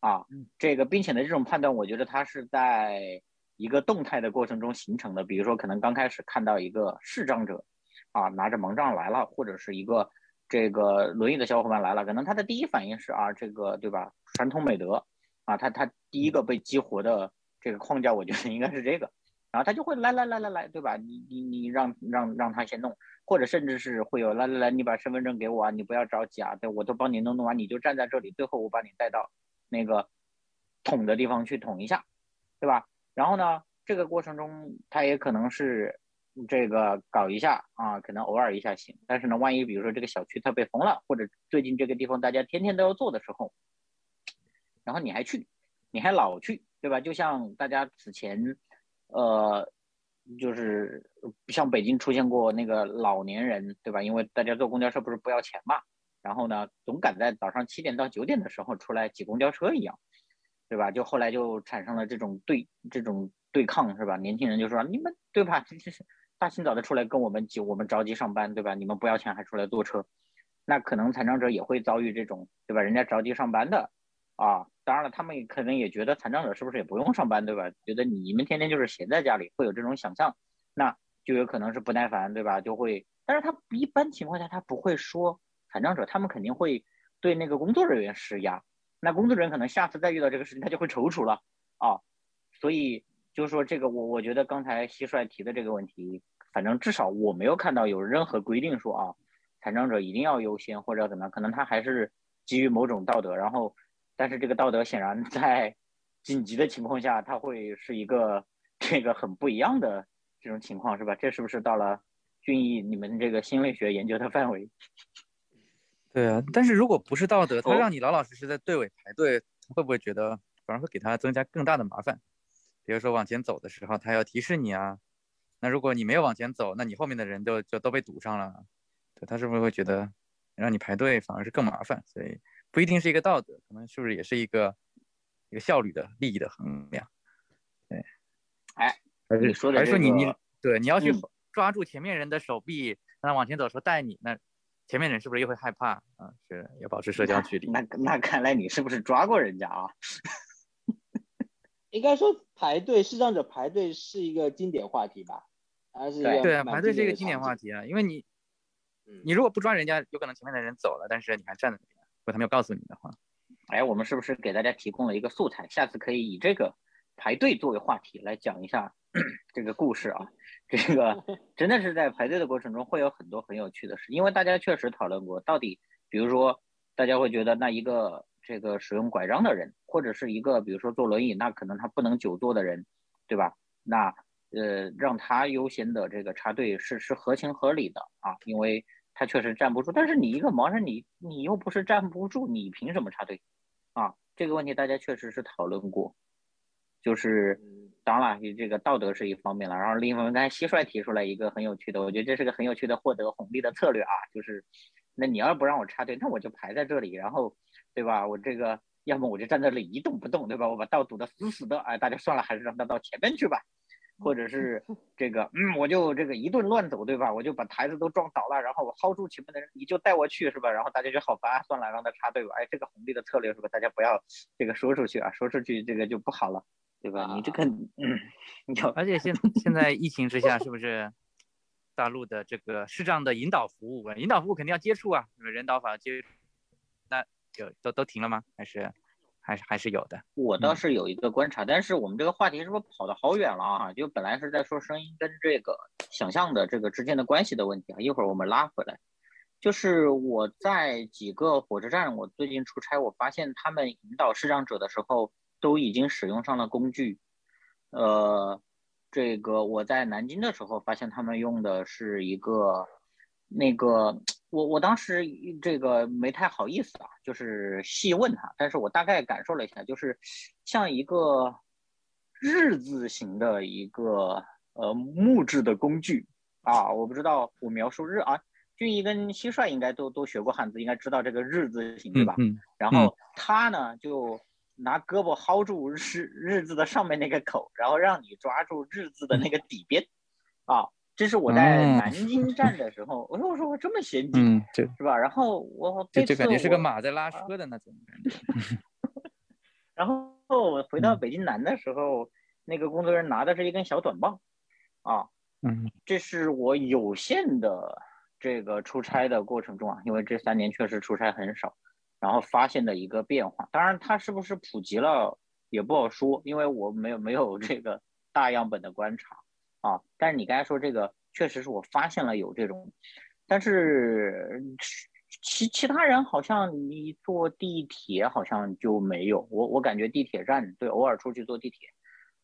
啊，这个并且呢，这种判断我觉得它是在一个动态的过程中形成的。比如说，可能刚开始看到一个视障者，啊，拿着盲杖来了，或者是一个这个轮椅的小伙伴来了，可能他的第一反应是啊，这个对吧？传统美德，啊，他他第一个被激活的这个框架，我觉得应该是这个。然后他就会来来来来来，对吧？你你你让让让他先弄，或者甚至是会有来来来，你把身份证给我啊，你不要着急啊，对，我都帮你弄弄完，你就站在这里，最后我把你带到那个捅的地方去捅一下，对吧？然后呢，这个过程中他也可能是这个搞一下啊，可能偶尔一下行，但是呢，万一比如说这个小区它被封了，或者最近这个地方大家天天都要做的时候，然后你还去，你还老去，对吧？就像大家此前。呃，就是像北京出现过那个老年人，对吧？因为大家坐公交车不是不要钱嘛，然后呢，总赶在早上七点到九点的时候出来挤公交车一样，对吧？就后来就产生了这种对这种对抗，是吧？年轻人就说你们对吧？[LAUGHS] 大清早的出来跟我们挤，我们着急上班，对吧？你们不要钱还出来坐车，那可能残障者也会遭遇这种，对吧？人家着急上班的。啊，当然了，他们也可能也觉得残障者是不是也不用上班，对吧？觉得你们天天就是闲在家里，会有这种想象，那就有可能是不耐烦，对吧？就会，但是他一般情况下他不会说残障者，他们肯定会对那个工作人员施压，那工作人员可能下次再遇到这个事情，他就会踌躇了啊。所以就是说这个，我我觉得刚才蟋蟀提的这个问题，反正至少我没有看到有任何规定说啊，残障者一定要优先或者怎么样，可能他还是基于某种道德，然后。但是这个道德显然在紧急的情况下，它会是一个这个很不一样的这种情况，是吧？这是不是到了俊逸你们这个心理学研究的范围？[LAUGHS] 对啊，但是如果不是道德，他让你老老实实在队尾排队，会不会觉得反而会给他增加更大的麻烦？比如说往前走的时候，他要提示你啊，那如果你没有往前走，那你后面的人就就都被堵上了，对他是不是会觉得让你排队反而是更麻烦？所以。不一定是一个道德，可能是不是也是一个一个效率的利益的衡量？对，哎，你说的还是说你你对你要去抓住前面人的手臂，让他往前走，说带你，那前面人是不是又会害怕啊？是要保持社交距离。那那看来你是不是抓过人家啊？[LAUGHS] 应该说排队视障者排队是一个经典话题吧？还是对啊，排队是一个经典话题啊，因为你你如果不抓人家，有可能前面的人走了，但是你还站在那边。他没有告诉你的话，哎，我们是不是给大家提供了一个素材？下次可以以这个排队作为话题来讲一下这个故事啊。这个 [LAUGHS] 真的是在排队的过程中会有很多很有趣的事，因为大家确实讨论过，到底比如说大家会觉得那一个这个使用拐杖的人，或者是一个比如说坐轮椅，那可能他不能久坐的人，对吧？那呃，让他优先的这个插队是是合情合理的啊，因为他确实站不住。但是你一个盲人，你你又不是站不住，你凭什么插队啊？这个问题大家确实是讨论过，就是当然了，你这个道德是一方面了，然后另一方面，刚才蟋蟀提出来一个很有趣的，我觉得这是个很有趣的获得红利的策略啊，就是那你要不让我插队，那我就排在这里，然后对吧？我这个要么我就站在这里一动不动，对吧？我把道堵得死死的，哎，大家算了，还是让他到前面去吧。或者是这个，嗯，我就这个一顿乱走，对吧？我就把台子都撞倒了，然后我薅住前面的人，你就带我去，是吧？然后大家就好烦，算了，让他插队吧。哎，这个红利的策略是吧？大家不要这个说出去啊，说出去这个就不好了，对吧？你这个，嗯，你要而且现现在疫情之下，是不是大陆的这个视障的引导服务，引导服务肯定要接触啊，人导法接触，那就都都停了吗？还是？还是还是有的，我倒是有一个观察，但是我们这个话题是不是跑得好远了啊？就本来是在说声音跟这个想象的这个之间的关系的问题啊，一会儿我们拉回来。就是我在几个火车站，我最近出差，我发现他们引导视障者的时候都已经使用上了工具。呃，这个我在南京的时候发现他们用的是一个那个。我我当时这个没太好意思啊，就是细问他，但是我大概感受了一下，就是像一个日字形的一个呃木质的工具啊，我不知道我描述日啊，俊逸跟蟋蟀应该都都学过汉字，应该知道这个日字形对吧？嗯。然后他呢就拿胳膊薅住日日字的上面那个口，然后让你抓住日字的那个底边啊。这是我在南京 [LAUGHS] 站的时候，我说我说我这么先进，嗯，是吧？然后我这就感觉是个马在拉车的那种感觉。[LAUGHS] 然后我回到北京南的时候，那个工作人员拿的是一根小短棒，啊，嗯，这是我有限的这个出差的过程中啊，因为这三年确实出差很少，然后发现的一个变化。当然，它是不是普及了也不好说，因为我没有没有这个大样本的观察。啊，但是你刚才说这个，确实是我发现了有这种，但是其其他人好像你坐地铁好像就没有，我我感觉地铁站对，偶尔出去坐地铁，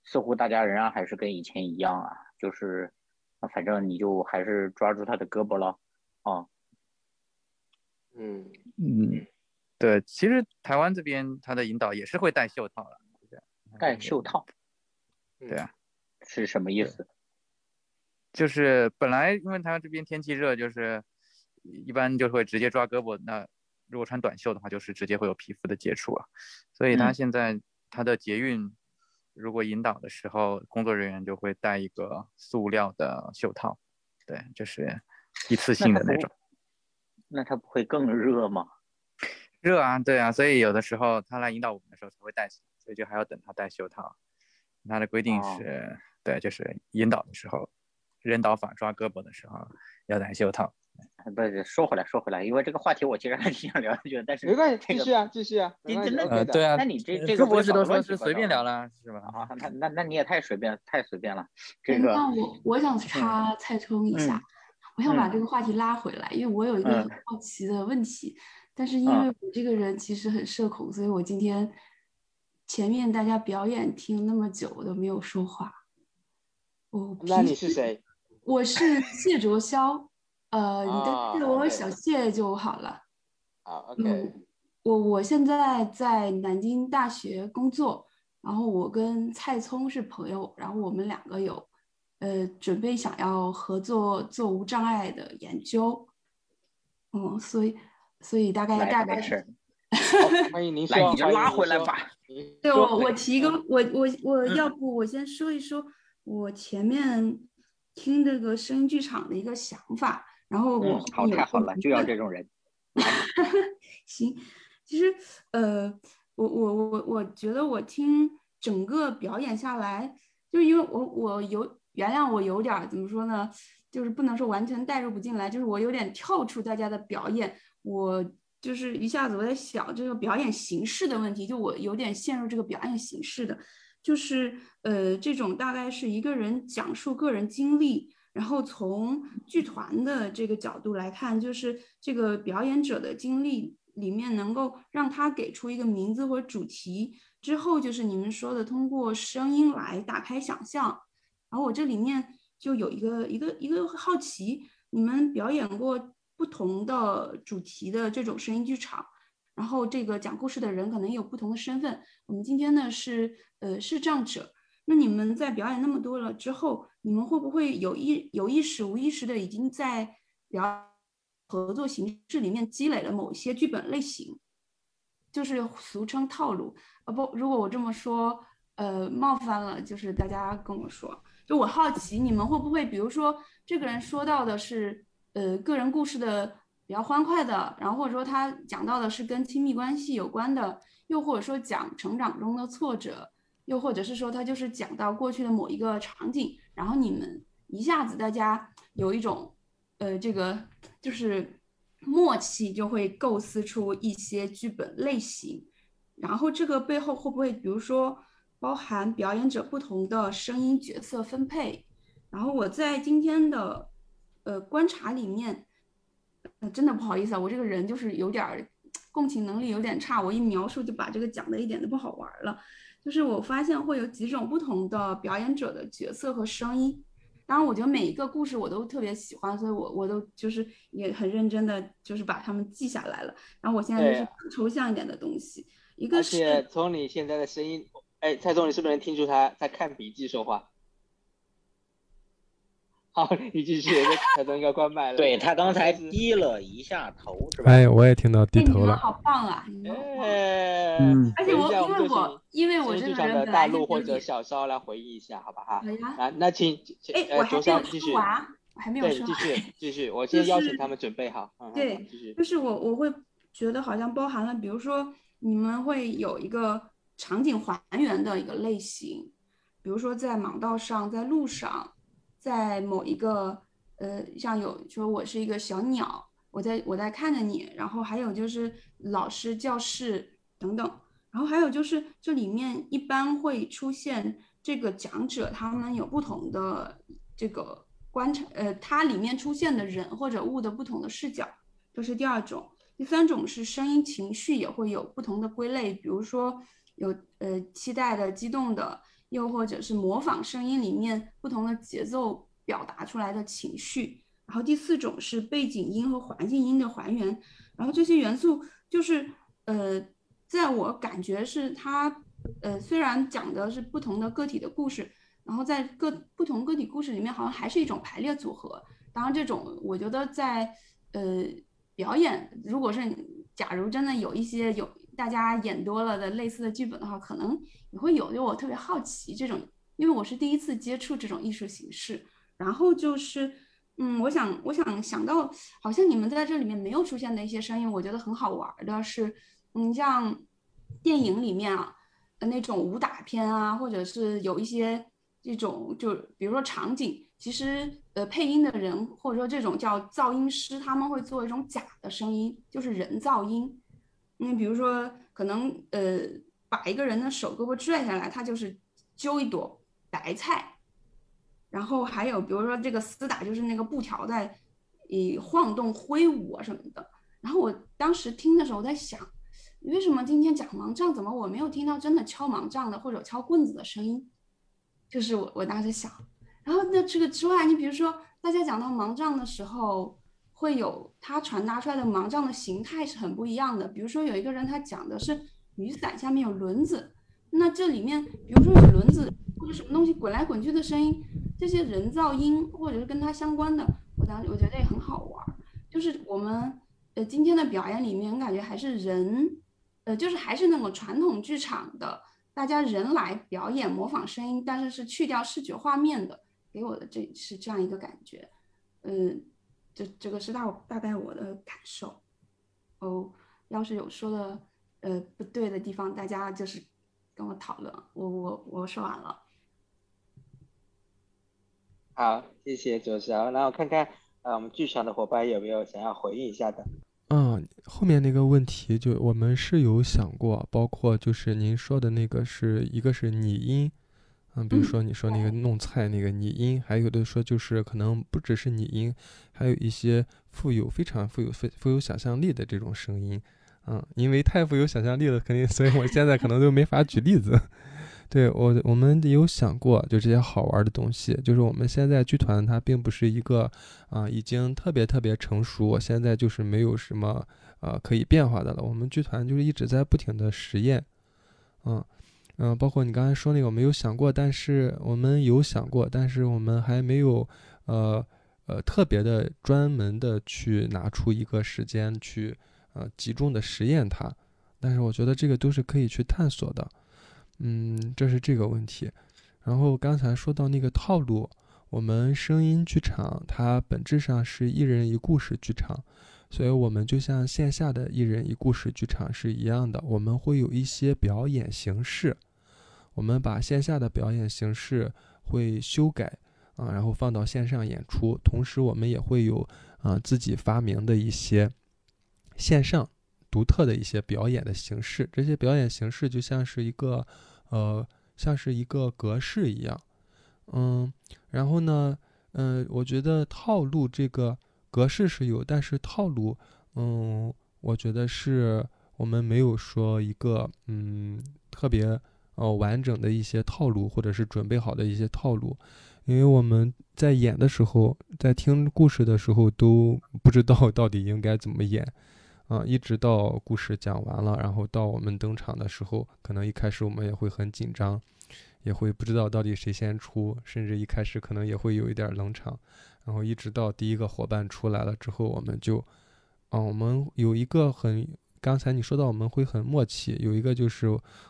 似乎大家仍然还是跟以前一样啊，就是反正你就还是抓住他的胳膊了，啊，嗯。嗯，对，其实台湾这边他的引导也是会戴袖套的，戴袖套，对啊，是什么意思？就是本来因为他这边天气热，就是一般就会直接抓胳膊。那如果穿短袖的话，就是直接会有皮肤的接触啊。所以他现在他的捷运如果引导的时候，工作人员就会戴一个塑料的袖套，对，就是一次性的那种。那他不会更热吗？热啊，对啊。所以有的时候他来引导我们的时候才会戴所以就还要等他戴袖套。他的规定是，对，就是引导的时候。人导法抓胳膊的时候要戴袖套。不是说回来，说回来，因为这个话题我其实还挺想聊下去的，但是没关系，继续啊，继续啊。呃，对啊，那你这这个博士都说是随便聊了，是吧？啊，那那那你也太随便，太随便了。这个，那我我想插蔡聪一下，我想把这个话题拉回来，因为我有一个很好奇的问题，但是因为我这个人其实很社恐，所以我今天前面大家表演听那么久，我都没有说话。我那你是谁？我是谢卓潇，呃，你记得我小谢就好了。啊，OK。我我现在在南京大学工作，然后我跟蔡聪是朋友，然后我们两个有，呃，准备想要合作做无障碍的研究。嗯，所以所以大概大概是。欢迎您，[LAUGHS] 来你就拉回来吧。对我我提一个，我我我要不我先说一说我前面。听这个声音剧场的一个想法，然后我好太好了，就要这种人。[LAUGHS] 行，其实呃，我我我我觉得我听整个表演下来，就因为我我有原谅我有点怎么说呢，就是不能说完全代入不进来，就是我有点跳出大家的表演，我就是一下子我在想这个表演形式的问题，就我有点陷入这个表演形式的。就是呃，这种大概是一个人讲述个人经历，然后从剧团的这个角度来看，就是这个表演者的经历里面能够让他给出一个名字或者主题之后，就是你们说的通过声音来打开想象，然后我这里面就有一个一个一个好奇，你们表演过不同的主题的这种声音剧场，然后这个讲故事的人可能有不同的身份。我们今天呢是呃视障者，那你们在表演那么多了之后，你们会不会有意有意识无意识的已经在表合作形式里面积累了某些剧本类型？就是俗称套路啊不，如果我这么说，呃，冒犯了，就是大家跟我说，就我好奇你们会不会，比如说这个人说到的是呃个人故事的比较欢快的，然后或者说他讲到的是跟亲密关系有关的，又或者说讲成长中的挫折，又或者是说他就是讲到过去的某一个场景，然后你们一下子大家有一种呃这个就是。默契就会构思出一些剧本类型，然后这个背后会不会，比如说包含表演者不同的声音角色分配？然后我在今天的呃观察里面，呃真的不好意思啊，我这个人就是有点共情能力有点差，我一描述就把这个讲的一点都不好玩了。就是我发现会有几种不同的表演者的角色和声音。当然，我觉得每一个故事我都特别喜欢，所以我我都就是也很认真的，就是把它们记下来了。然后我现在就是抽象一点的东西，一个是。而且从你现在的声音，哎，蔡总，你是不是能听出他在看笔记说话？好，你继续，蔡总应该关麦了。[LAUGHS] 对他刚才低了一下头，是吧？哎，我也听到低头了。好棒啊！哎，嗯。而且我因为我因为我这个人大陆或者小烧来回忆一下，好吧哈？好呀。啊，那请哎，我还没有继续，我还没有说继续继续，我先邀请他们准备好。对，继续。就是我我会觉得好像包含了，比如说你们会有一个场景还原的一个类型，比如说在盲道上，在路上。在某一个呃，像有说我是一个小鸟，我在我在看着你，然后还有就是老师教室等等，然后还有就是这里面一般会出现这个讲者，他们有不同的这个观察，呃，它里面出现的人或者物的不同的视角，这是第二种。第三种是声音情绪也会有不同的归类，比如说有呃期待的、激动的。又或者是模仿声音里面不同的节奏表达出来的情绪，然后第四种是背景音和环境音的还原，然后这些元素就是呃，在我感觉是它呃虽然讲的是不同的个体的故事，然后在各不同个体故事里面好像还是一种排列组合。当然这种我觉得在呃表演，如果是假如真的有一些有。大家演多了的类似的剧本的话，可能也会有。就我特别好奇这种，因为我是第一次接触这种艺术形式。然后就是，嗯，我想，我想想到，好像你们在这里面没有出现的一些声音，我觉得很好玩的是，嗯，像电影里面啊，那种武打片啊，或者是有一些这种，就比如说场景，其实呃，配音的人或者说这种叫噪音师，他们会做一种假的声音，就是人噪音。你比如说，可能呃，把一个人的手胳膊拽下来，他就是揪一朵白菜。然后还有，比如说这个厮打，就是那个布条在以晃动挥舞啊什么的。然后我当时听的时候，我在想，为什么今天讲盲杖，怎么我没有听到真的敲盲杖的或者敲棍子的声音？就是我我当时想。然后那这个之外，你比如说大家讲到盲杖的时候。会有它传达出来的盲杖的形态是很不一样的。比如说有一个人他讲的是雨伞下面有轮子，那这里面比如说有轮子或者什么东西滚来滚去的声音，这些人噪音或者是跟它相关的，我当我觉得也很好玩。就是我们呃今天的表演里面，我感觉还是人，呃就是还是那种传统剧场的，大家人来表演模仿声音，但是是去掉视觉画面的，给我的这是这样一个感觉，嗯。这这个是大大概我的感受，哦，要是有说的呃不对的地方，大家就是跟我讨论，我我我说完了。好，谢谢左小，然后看看呃我们剧场的伙伴有没有想要回应一下的。嗯，后面那个问题就我们是有想过，包括就是您说的那个是一个是拟音。嗯，比如说你说那个弄菜那个拟音，还有的说就是可能不只是拟音，还有一些富有非常富有富富有想象力的这种声音，嗯，因为太富有想象力了，肯定，所以我现在可能都没法举例子，对我，我们有想过，就这些好玩的东西，就是我们现在剧团它并不是一个啊、已经特别特别成熟，现在就是没有什么呃可以变化的了。我们剧团就是一直在不停的实验，嗯嗯、包括你刚才说那个，我们有想过，但是我们有想过，但是我们还没有呃呃特别的专门的去拿出一个时间去呃集中的实验它。但是我觉得这个都是可以去探索的。嗯，这是这个问题。然后刚才说到那个套路，我们声音剧场它本质上是一人一故事剧场，所以我们就像线下的一人一故事剧场是一样的，我们会有一些表演形式，我们把线下的表演形式会修改啊，然后放到线上演出，同时我们也会有啊自己发明的一些线上独特的一些表演的形式，这些表演形式就像是一个，呃，像是一个格式一样，嗯，然后呢，嗯、我觉得套路这个格式是有，但是套路，嗯，我觉得是我们没有说一个，嗯，特别呃完整的一些套路，或者是准备好的一些套路，因为我们在演的时候，在听故事的时候都 [LAUGHS] 不知道到底应该怎么演。啊，一直到故事讲完了，然后到我们登场的时候，可能一开始我们也会很紧张，也会不知道到底谁先出，甚至一开始可能也会有一点冷场，然后一直到第一个伙伴出来了之后，我们就，啊，我们有一个很，刚才你说到我们会很默契，有一个就是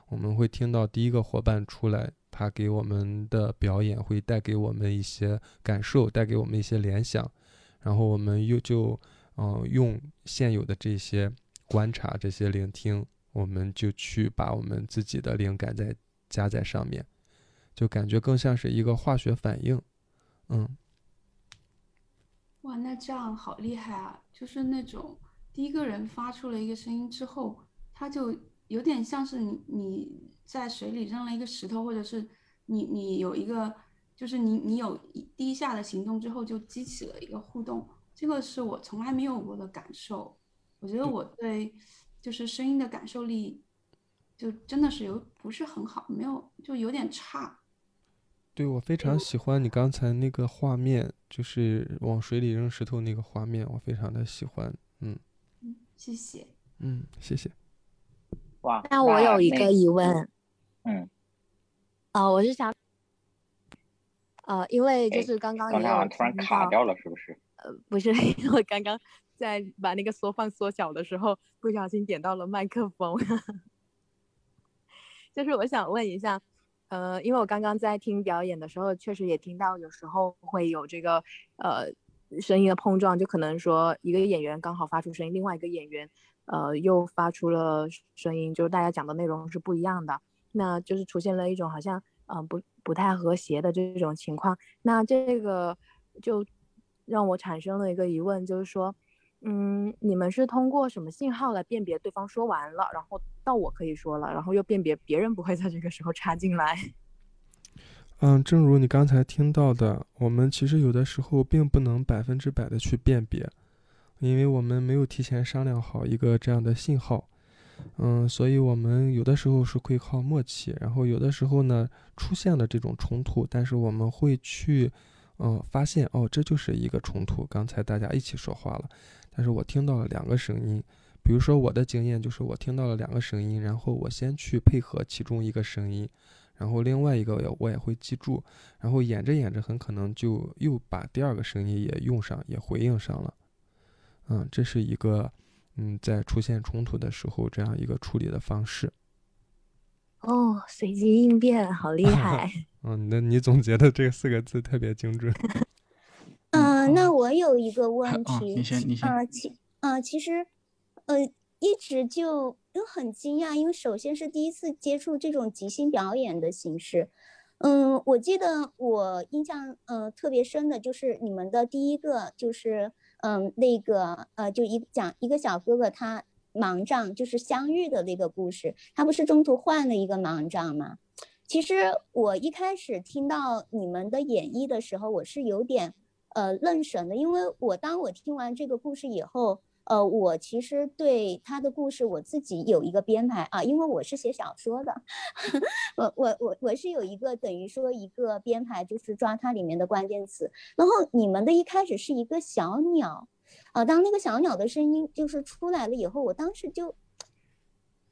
我们会听到第一个伙伴出来，他给我们的表演会带给我们一些感受，带给我们一些联想，然后我们又就。嗯、用现有的这些观察、这些聆听，我们就去把我们自己的灵感再加在上面，就感觉更像是一个化学反应。嗯，哇，那这样好厉害啊！就是那种第一个人发出了一个声音之后，他就有点像是你你在水里扔了一个石头，或者是你你有一个，就是你你有一第一下的行动之后，就激起了一个互动。这个是我从来没有过的感受。我觉得我对就是声音的感受力，就真的是有不是很好，没有就有点差。对我非常喜欢你刚才那个画面，就是往水里扔石头那个画面，我非常的喜欢。嗯嗯，谢谢。嗯，谢谢。哇，那我有一个疑问，嗯，呃，我是想，呃，因为就哎是刚刚也有刚才好像突然卡掉了，是不是？呃，不是，[LAUGHS] 因为我刚刚在把那个缩放缩小的时候，不小心点到了麦克风。[LAUGHS] 就是我想问一下，呃，因为我刚刚在听表演的时候，确实也听到有时候会有这个呃声音的碰撞，就可能说一个演员刚好发出声音，另外一个演员呃又发出了声音，就是大家讲的内容是不一样的，那就是出现了一种好像嗯、不不太和谐的这种情况。那这个就让我产生了一个疑问，就是说，嗯，你们是通过什么信号来辨别对方说完了，然后到我可以说了，然后又辨别别人不会在这个时候插进来？嗯，正如你刚才听到的，我们其实有的时候并不能百分之百的去辨别，因为我们没有提前商量好一个这样的信号。嗯，所以我们有的时候是会靠默契，然后有的时候呢出现了这种冲突，但是我们会去，嗯、发现哦，这就是一个冲突。刚才大家一起说话了，但是我听到了两个声音，比如说我的经验就是我听到了两个声音，然后我先去配合其中一个声音，然后另外一个我也会记住，然后演着演着很可能就又把第二个声音也用上，也回应上了。嗯，这是一个嗯在出现冲突的时候这样一个处理的方式。哦，随机应变，好厉害！[LAUGHS] 嗯，那你总结的这四个字特别精准。[LAUGHS] 嗯，那我有一个问哦题，你先你先呃，其呃，其实，呃，一直就就很惊讶，因为首先是第一次接触这种即兴表演的形式。嗯，我记得我印象呃特别深的就是你们的第一个就是嗯那个呃就一讲一个小哥哥他盲杖就是相遇的那个故事，他不是中途换了一个盲杖吗？其实我一开始听到你们的演绎的时候，我是有点呃愣神的，因为我当我听完这个故事以后，呃，我其实对他的故事我自己有一个编排啊，因为我是写小说的，[LAUGHS] 我我我我是有一个等于说一个编排，就是抓它里面的关键词。然后你们的一开始是一个小鸟，啊，当那个小鸟的声音就是出来了以后，我当时就，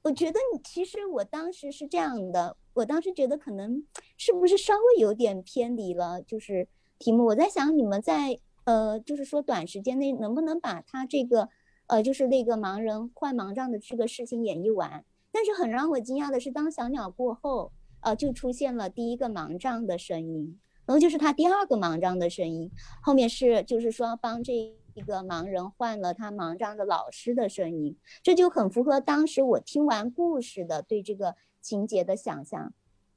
我觉得你其实我当时是这样的，我当时觉得可能是不是稍微有点偏离了，就是题目。我在想你们在呃，就是说短时间内能不能把它这个。呃，就是那个盲人换盲杖的这个事情演绎完，但是很让我惊讶的是，当小鸟过后，呃，就出现了第一个盲杖的声音，然后就是他第二个盲杖的声音，后面是就是说帮这一个盲人换了他盲杖的老师的声音，这就很符合当时我听完故事的对这个情节的想象。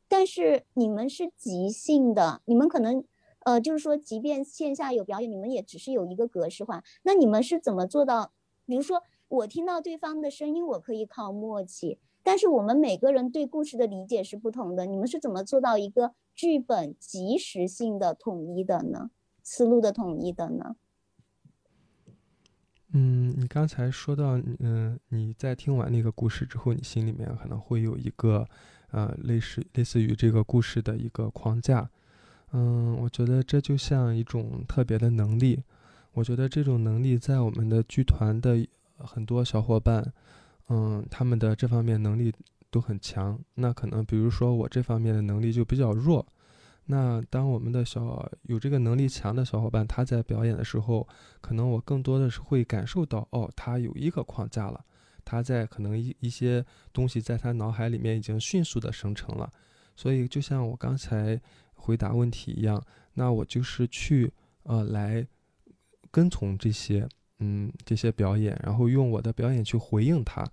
但是你们是即兴的，你们可能，呃，就是说，即便线下有表演，你们也只是有一个格式化，那你们是怎么做到？比如说，我听到对方的声音，我可以靠默契，但是我们每个人对故事的理解是不同的。你们是怎么做到一个剧本即时性的统一的呢？思路的统一的呢？嗯，你刚才说到，嗯，你在听完那个故事之后，你心里面可能会有一个，呃，类似类似于这个故事的一个框架。嗯，我觉得这就像一种特别的能力。我觉得这种能力在我们的剧团的很多小伙伴，嗯，他们的这方面能力都很强。那可能比如说我这方面的能力就比较弱。那当我们的小有这个能力强的小伙伴他在表演的时候，可能我更多的是会感受到，哦，他有一个框架了，他在可能一一些东西在他脑海里面已经迅速的生成了。所以就像我刚才回答问题一样，那我就是去呃来。跟从这些，嗯，这些表演，然后用我的表演去回应他。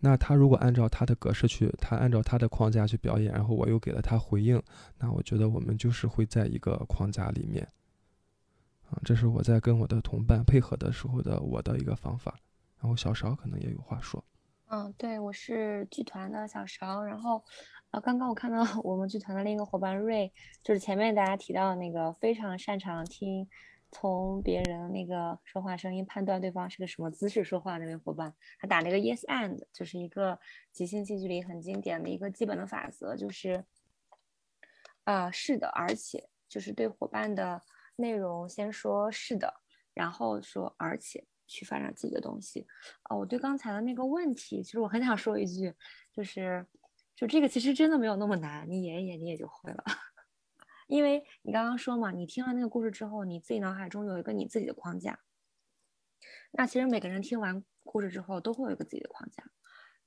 那他如果按照他的格式去，他按照他的框架去表演，然后我又给了他回应，那我觉得我们就是会在一个框架里面。啊，这是我在跟我的同伴配合的时候的我的一个方法。然后小勺可能也有话说。嗯，对，我是剧团的小勺。然后，呃，刚刚我看到 [LAUGHS] 我们剧团的另一个伙伴瑞，就是前面大家提到的那个非常擅长听。从别人那个说话声音判断对方是个什么姿势说话那位伙伴，他打了一个 yes and，就是一个即兴戏剧里很经典的一个基本的法则，就是啊是的，而且就是对伙伴的内容先说是的，然后说而且去发展自己的东西。啊，我对刚才的那个问题，其实我很想说一句，就是就这个其实真的没有那么难，你演一演你也就会了。因为你刚刚说嘛，你听了那个故事之后，你自己脑海中有一个你自己的框架。那其实每个人听完故事之后都会有一个自己的框架，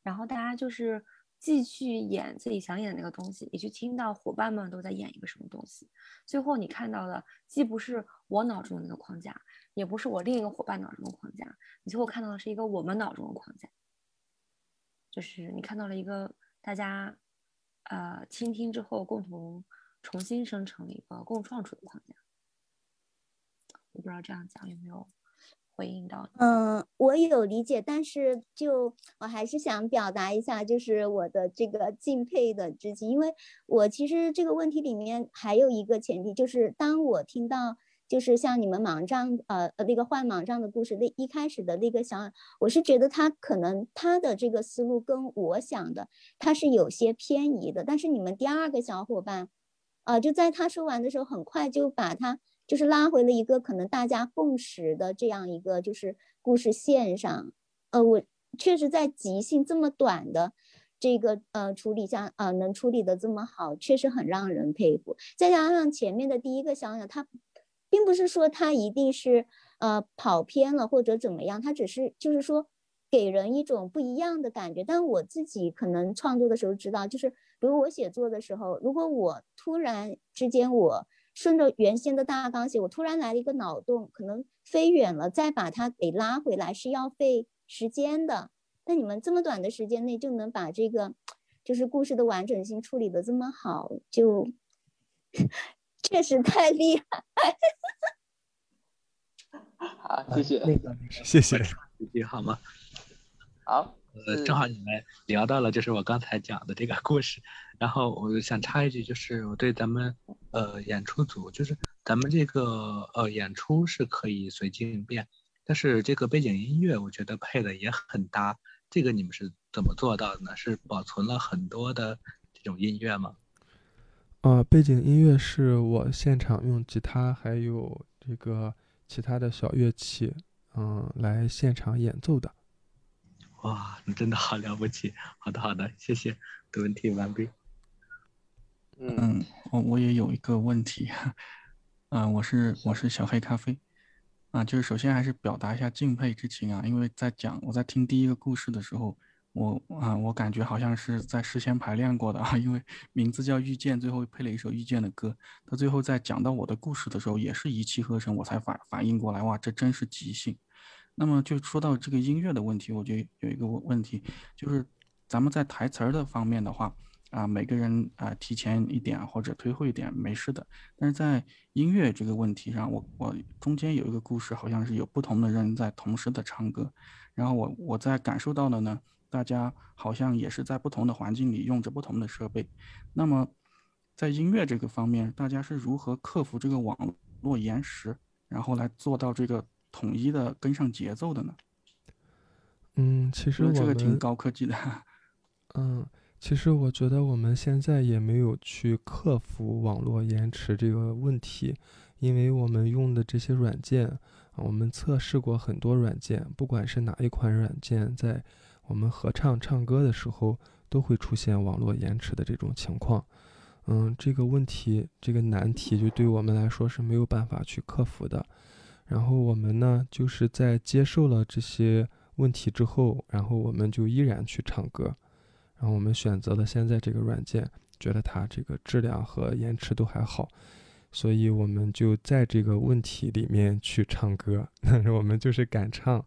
然后大家就是既去演自己想演的那个东西，也去听到伙伴们都在演一个什么东西。最后你看到的既不是我脑中的那个框架，也不是我另一个伙伴脑中的框架，你最后看到的是一个我们脑中的框架，就是你看到了一个大家呃倾听之后共同。重新生成一个共创出的框架，我不知道这样讲有没有回应到你。嗯，我有理解，但是就我还是想表达一下，就是我的这个敬佩的之情，因为我其实这个问题里面还有一个前提，就是当我听到就是像你们盲杖呃呃那个换盲杖的故事，那一开始的那个小，我是觉得他可能他的这个思路跟我想的他是有些偏移的，但是你们第二个小伙伴。啊，就在他说完的时候，很快就把他就是拉回了一个可能大家共识的这样一个就是故事线上。呃，我确实在即兴这么短的这个呃处理下，啊，能处理的这么好，确实很让人佩服。再加上前面的第一个小鸟，他并不是说他一定是呃跑偏了或者怎么样，他只是就是说。给人一种不一样的感觉，但我自己可能创作的时候知道，就是比如我写作的时候，如果我突然之间我顺着原先的大纲写，我突然来了一个脑洞，可能飞远了，再把它给拉回来是要费时间的。那你们这么短的时间内就能把这个就是故事的完整性处理的这么好，就 [LAUGHS] 确实太厉害。好，谢谢，谢谢，你好吗？好，呃，正好你们聊到了，就是我刚才讲的这个故事，然后我想插一句，就是我对咱们呃演出组，就是咱们这个呃演出是可以随机应变，但是这个背景音乐我觉得配的也很搭，这个你们是怎么做到的呢？是保存了很多的这种音乐吗？呃，背景音乐是我现场用吉他还有这个其他的小乐器，嗯，来现场演奏的。哇，你真的好了不起！好的，好的，谢谢。的问题完毕。嗯，我我也有一个问题，啊，我是我是小黑咖啡，啊，就是首先还是表达一下敬佩之情啊，因为在讲我在听第一个故事的时候。我啊，我感觉好像是在事先排练过的啊，因为名字叫《遇见》，最后配了一首《遇见》的歌。他最后在讲到我的故事的时候，也是一气呵成，我才反反应过来，哇，这真是即兴。那么就说到这个音乐的问题，我就有一个问题，就是咱们在台词儿的方面的话，啊，每个人啊提前一点或者推后一点没事的。但是在音乐这个问题上，我我中间有一个故事，好像是有不同的人在同时的唱歌，然后我我在感受到的呢。大家好像也是在不同的环境里用着不同的设备，那么在音乐这个方面，大家是如何克服这个网络延时，然后来做到这个统一的跟上节奏的呢？嗯，其实我这个挺高科技的。[LAUGHS] 嗯，其实我觉得我们现在也没有去克服网络延迟这个问题，因为我们用的这些软件，我们测试过很多软件，不管是哪一款软件在。我们合唱唱歌的时候都会出现网络延迟的这种情况，嗯，这个问题这个难题就对我们来说是没有办法去克服的。然后我们呢，就是在接受了这些问题之后，然后我们就依然去唱歌。然后我们选择了现在这个软件，觉得它这个质量和延迟都还好，所以我们就在这个问题里面去唱歌。[LAUGHS] 但是我们就是敢唱。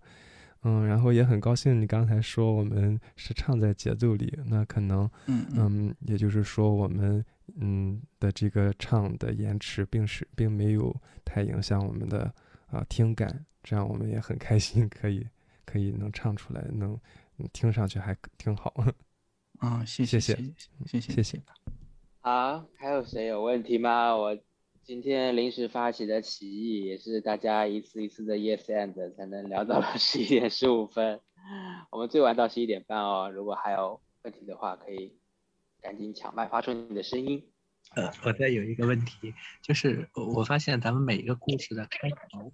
嗯，然后也很高兴你刚才说我们是唱在节奏里，那可能，嗯嗯，也就是说我们嗯的这个唱的延迟并是并没有太影响我们的啊听感，这样我们也很开心，可以可以能唱出来，能听上去还挺好。[LAUGHS] 啊，谢谢谢谢谢谢谢。好，还有谁有问题吗？我。今天临时发起的起义，也是大家一次一次的 yes and 才能聊到了十一点十五分。我们最晚到十一点半哦。如果还有问题的话，可以赶紧抢麦，发出你的声音。呃，我再有一个问题，就是我发现咱们每一个故事的开头，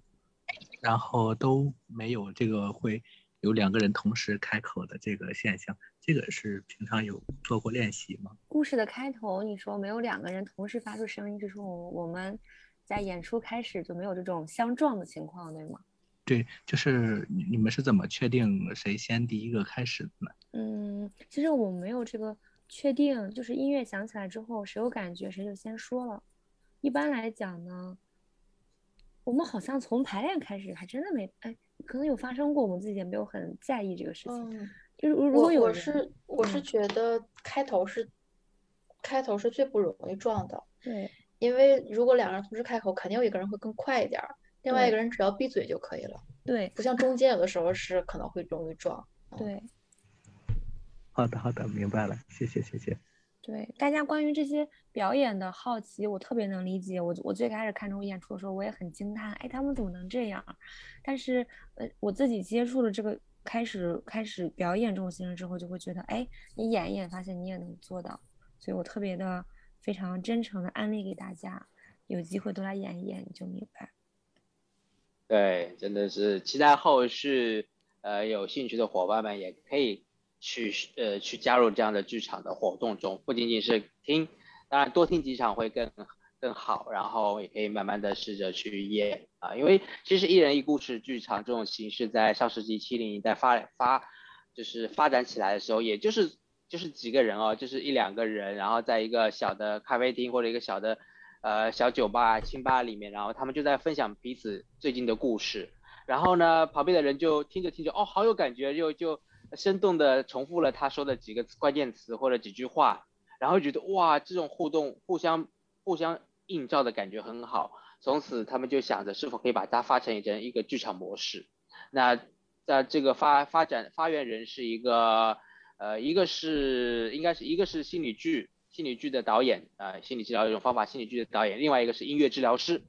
然后都没有这个会有两个人同时开口的这个现象。这个是平常有做过练习吗？故事的开头，你说没有两个人同时发出声音，就是我我们在演出开始就没有这种相撞的情况，对吗？对，就是你们是怎么确定谁先第一个开始的呢？嗯，其实我们没有这个确定，就是音乐响起来之后，谁有感觉谁就先说了。一般来讲呢，我们好像从排练开始还真的没，哎，可能有发生过，我们自己也没有很在意这个事情。就是如果有我是我是觉得开头是开头是最不容易撞的，对，因为如果两个人同时开口，肯定有一个人会更快一点，另外一个人只要闭嘴就可以了。对，不像中间有的时候是可能会容易撞。对，好的好的，明白了，谢谢谢谢。对，大家关于这些表演的好奇，我特别能理解。我我最开始看这种演出的时候，我也很惊叹，哎，他们怎么能这样？但是呃，我自己接触了这个。开始开始表演这种形式之后，就会觉得，哎，你演一演，发现你也能做到，所以我特别的非常真诚的安利给大家，有机会都来演一演，你就明白。对，真的是期待后续，呃，有兴趣的伙伴们也可以去呃去加入这样的剧场的活动中，不仅仅是听，当然多听几场会更。更好，然后也可以慢慢的试着去演啊，因为其实一人一故事剧场这种形式在上世纪七零年代发发就是发展起来的时候，也就是就是几个人哦，就是一两个人，然后在一个小的咖啡厅或者一个小的呃小酒吧、清吧里面，然后他们就在分享彼此最近的故事，然后呢，旁边的人就听着听着，哦，好有感觉，就就生动的重复了他说的几个关键词或者几句话，然后觉得哇，这种互动互相互相。映照的感觉很好，从此他们就想着是否可以把它发展成一个剧场模式。那在这个发发展发源人是一个，呃，一个是应该是一个是心理剧心理剧的导演，呃，心理治疗一种方法心理剧的导演，另外一个是音乐治疗师，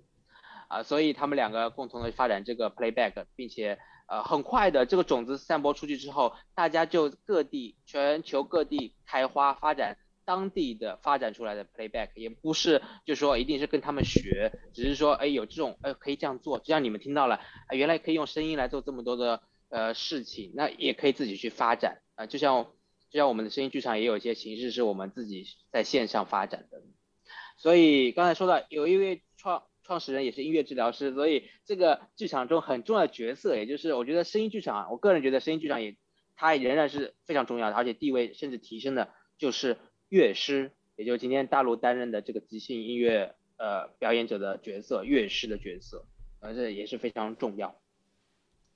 啊，所以他们两个共同的发展这个 playback，并且呃，很快的这个种子散播出去之后，大家就各地全球各地开花发展当地的发展出来的 playback，也不是就说一定是跟他们学，只是说哎有这种哎可以这样做，就像你们听到了，啊原来可以用声音来做这么多的呃事情，那也可以自己去发展。啊，就像就像我们的声音剧场也有一些形式是我们自己在线上发展的，所以刚才说到有一位创。创始人也是音乐治疗师，所以这个剧场中很重要的角色，也就是我觉得声音剧场啊，我个人觉得声音剧场也它仍然是非常重要的，而且地位甚至提升的，就是乐师，也就是今天大陆担任的这个即兴音乐呃表演者的角色，乐师的角色，而这也是非常重要。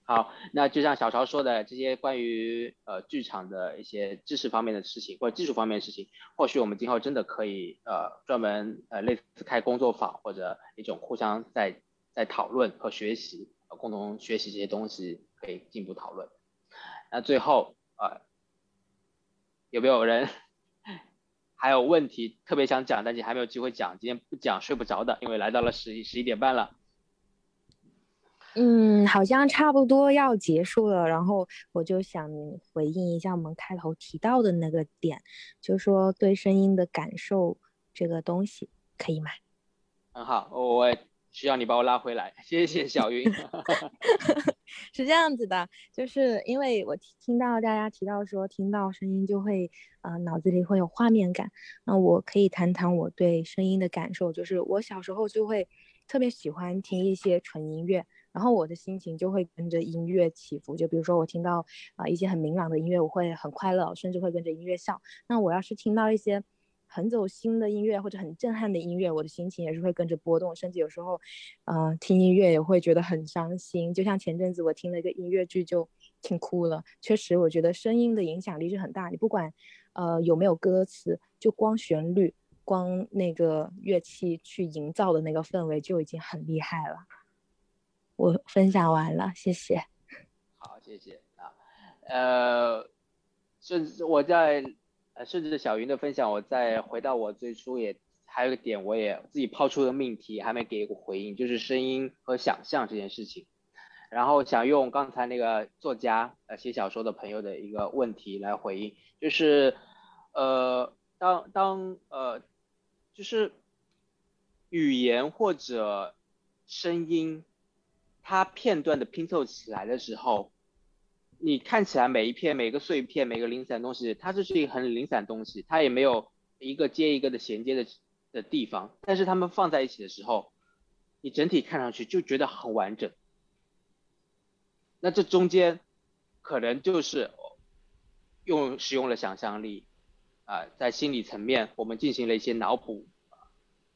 好，那就像小曹说的，这些关于呃剧场的一些知识方面的事情或者技术方面的事情，或许我们今后真的可以呃专门呃类似开工作坊或者一种互相在在讨论和学习，共同学习这些东西可以进一步讨论。那最后呃有没有人 [LAUGHS] 还有问题特别想讲，但是还没有机会讲，今天不讲睡不着的，因为来到了十一十一点半了。嗯，好像差不多要结束了，然后我就想回应一下我们开头提到的那个点，就说对声音的感受这个东西，可以吗？很好，我需要你把我拉回来，谢谢小云。[LAUGHS] 是这样子的，就是因为我听到大家提到说听到声音就会呃脑子里会有画面感，那我可以谈谈我对声音的感受，就是我小时候就会特别喜欢听一些纯音乐。然后我的心情就会跟着音乐起伏，就比如说我听到啊一些很明朗的音乐，我会很快乐，甚至会跟着音乐笑。那我要是听到一些很走心的音乐或者很震撼的音乐，我的心情也是会跟着波动，甚至有时候，嗯，听音乐也会觉得很伤心。就像前阵子我听了一个音乐剧就听哭了。确实，我觉得声音的影响力是很大。你不管呃有没有歌词，就光旋律、光那个乐器去营造的那个氛围就已经很厉害了。我分享完了，谢谢。好，谢谢啊。呃，甚至我在呃，甚至小云的分享，我再回到我最初也还有个点，我也自己抛出的命题，还没给过回应，就是声音和想象这件事情。然后想用刚才那个作家呃写小说的朋友的一个问题来回应，就是呃，当当呃，就是语言或者声音。它片段的拼凑起来的时候，你看起来每一片、每个碎片、每个零散东西，它就是一个很零散东西，它也没有一个接一个的衔接的的地方。但是它们放在一起的时候，你整体看上去就觉得很完整。那这中间可能就是用使用了想象力啊，在心理层面我们进行了一些脑补，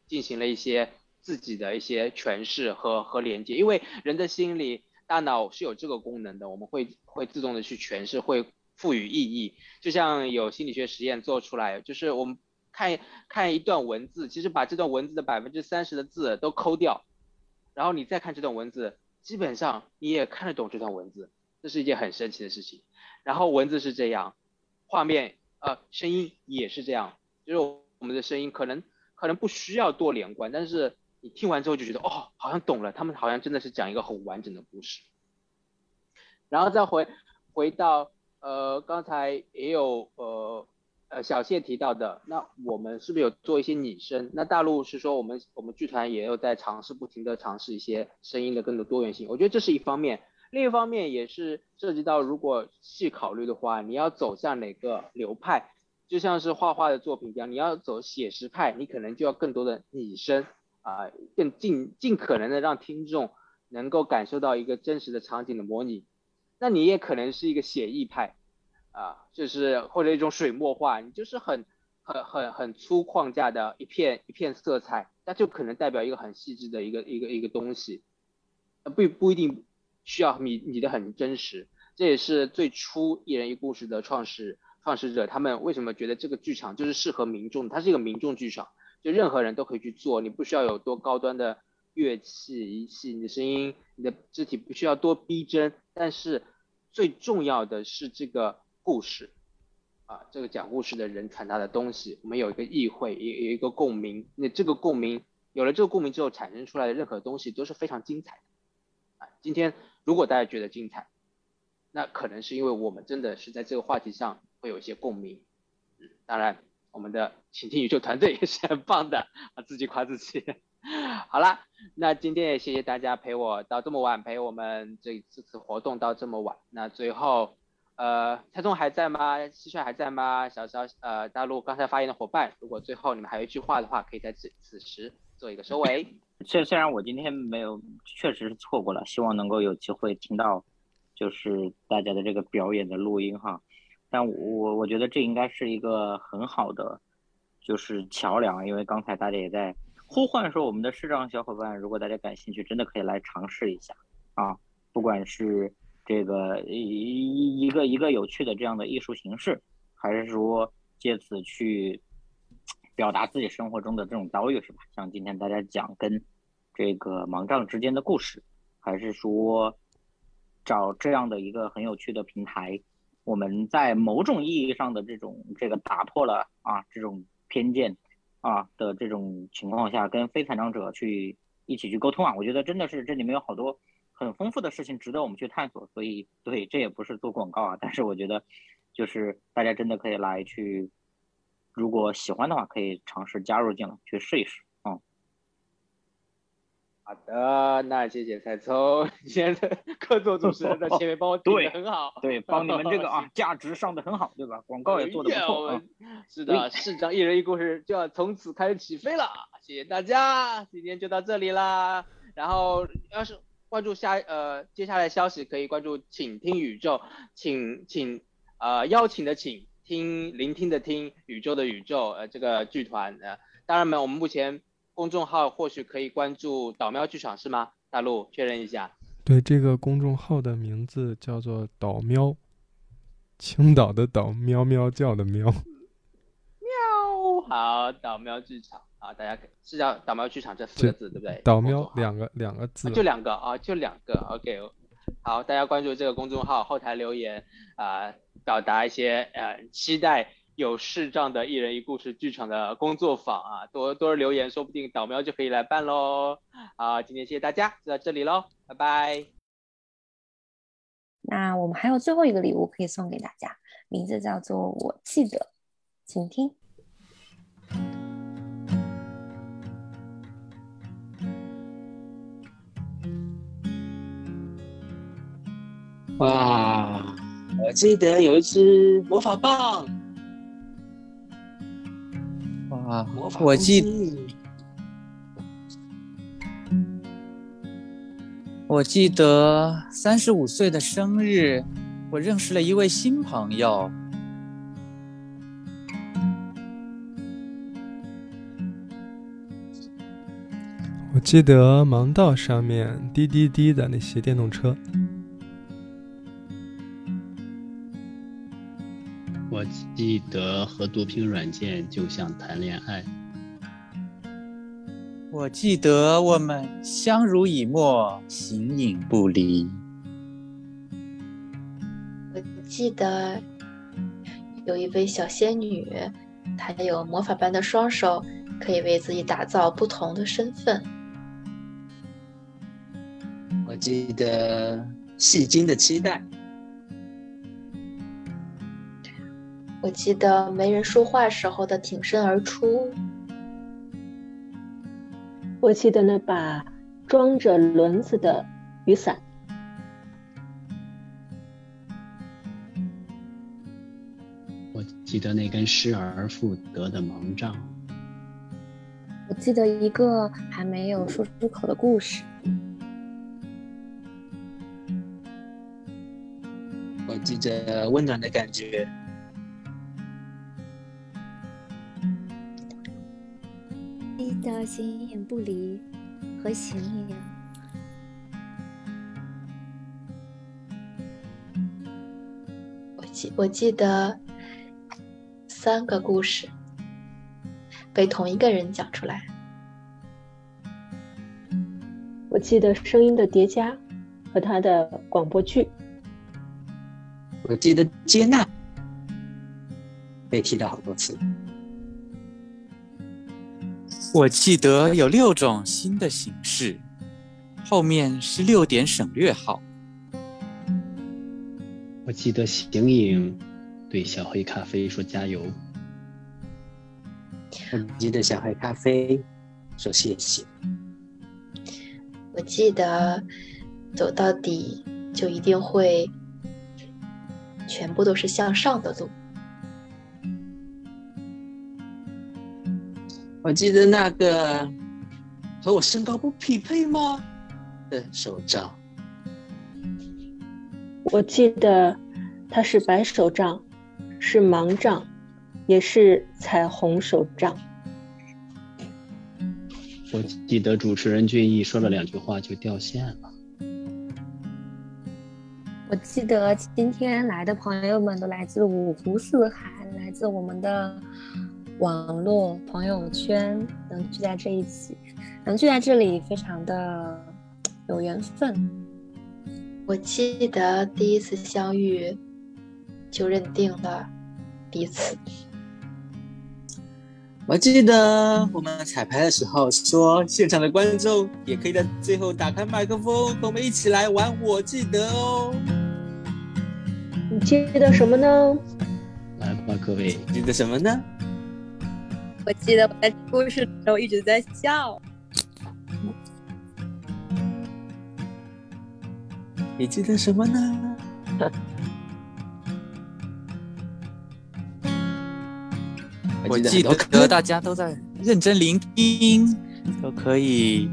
进行了一些。自己的一些诠释和和连接，因为人的心理大脑是有这个功能的，我们会会自动的去诠释，会赋予意义。就像有心理学实验做出来，就是我们看看一段文字，其实把这段文字的百分之三十的字都抠掉，然后你再看这段文字，基本上你也看得懂这段文字，这是一件很神奇的事情。然后文字是这样，画面呃声音也是这样，就是我们的声音可能可能不需要多连贯，但是。你听完之后就觉得哦，好像懂了，他们好像真的是讲一个很完整的故事。然后再回回到呃刚才也有呃呃小谢提到的，那我们是不是有做一些拟声？那大陆是说我们我们剧团也有在尝试，不停的尝试一些声音的更多多元性。我觉得这是一方面，另一方面也是涉及到如果细考虑的话，你要走向哪个流派，就像是画画的作品一样，你要走写实派，你可能就要更多的拟声。啊，更尽尽可能的让听众能够感受到一个真实的场景的模拟。那你也可能是一个写意派，啊，就是或者一种水墨画，你就是很很很很粗框架的一片一片色彩，那就可能代表一个很细致的一个一个一个东西，不不一定需要你你的很真实。这也是最初一人一故事的创始创始者，他们为什么觉得这个剧场就是适合民众，它是一个民众剧场。就任何人都可以去做，你不需要有多高端的乐器仪器，你的声音、你的肢体不需要多逼真，但是最重要的是这个故事，啊，这个讲故事的人传达的东西，我们有一个意会，有有一个共鸣，那这个共鸣有了这个共鸣之后产生出来的任何东西都是非常精彩的，啊，今天如果大家觉得精彩，那可能是因为我们真的是在这个话题上会有一些共鸣。嗯，当然我们的倾听宇宙团队也 [LAUGHS] 是很棒的，啊，自己夸自己。[LAUGHS] 好啦，那今天也谢谢大家陪我到这么晚，陪我们这这次活动到这么晚。那最后，呃，蔡总还在吗？蟋蟀还在吗？小小呃，大陆刚才发言的伙伴，如果最后你们还有一句话的话，可以在此此时做一个收尾。[LAUGHS] 虽虽然我今天没有，确实是错过了，希望能够有机会听到，就是大家的这个表演的录音哈。但我我觉得这应该是一个很好的，就是桥梁，因为刚才大家也在。呼唤说：“我们的视障小伙伴，如果大家感兴趣，真的可以来尝试一下啊！不管是这个一一个一个有趣的这样的艺术形式，还是说借此去表达自己生活中的这种遭遇，是吧？像今天大家讲跟这个盲杖之间的故事，还是说找这样的一个很有趣的平台，我们在某种意义上的这种这个打破了啊这种偏见。”啊的这种情况下，跟非残障者去一起去沟通啊，我觉得真的是这里面有好多很丰富的事情值得我们去探索。所以，对，这也不是做广告啊，但是我觉得就是大家真的可以来去，如果喜欢的话，可以尝试加入进来去试一试。好的，那谢谢蔡聪，[LAUGHS] 今天的客座主持人在前面帮我顶的很好，对，帮你们这个 [LAUGHS] 啊价值上的很好，对吧？广告也做的不错。是的，市长一人一故事就要从此开始起飞了，谢谢大家，今天就到这里啦。然后要是关注下呃接下来消息，可以关注请听宇宙，请请呃邀请的请听聆听的听宇宙的宇宙呃这个剧团呃，当然没有我们目前。公众号或许可以关注岛喵剧场是吗？大陆确认一下。对，这个公众号的名字叫做岛喵，青岛的岛，喵喵叫的喵。喵，好，岛喵剧场啊，大家是叫岛喵剧场这四个字对不对？岛喵两个两个字，就两个啊，就两个。OK，好，大家关注这个公众号，后台留言啊，表达一些呃期待。有视障的一人一故事剧场的工作坊啊，多多留言，说不定导喵就可以来办喽。啊，今天谢谢大家，就到这里喽，拜拜。那我们还有最后一个礼物可以送给大家，名字叫做我记得，请听。哇，我记得有一只魔法棒。啊，我记，我记得三十五岁的生日，我认识了一位新朋友。我记得盲道上面滴滴滴的那些电动车。记得和毒品软件就像谈恋爱。我记得我们相濡以沫，形影不离。我记得有一位小仙女，她有魔法般的双手，可以为自己打造不同的身份。我记得戏精的期待。我记得没人说话时候的挺身而出。我记得那把装着轮子的雨伞。我记得那根失而复得的盲杖。我记得一个还没有说出口的故事。我记得温暖的感觉。的形影不离和形影。我记我记得三个故事被同一个人讲出来。我记得声音的叠加和他的广播剧。我记得接纳被提到好多次。我记得有六种新的形式，后面是六点省略号。我记得形影对小黑咖啡说加油。我记得小黑咖啡说谢谢。我记得走到底就一定会全部都是向上的路。我记得那个和我身高不匹配吗的手杖。我记得它是白手杖，是盲杖，也是彩虹手杖。我记得主持人俊逸说了两句话就掉线了。我记得今天来的朋友们都来自五湖四海，来自我们的网络朋友圈，能聚在这一起，能聚在这里，非常的有缘分。我记得第一次相遇就认定了彼此。我记得我们彩排的时候说，现场的观众也可以在最后打开麦克风，和我们一起来玩。我记得哦，你记得什么呢？来吧，各位，记得什么呢？我记得我在故事的时候一直在笑。你记得什么呢？[LAUGHS] 我记得大家都在认真聆听，都可以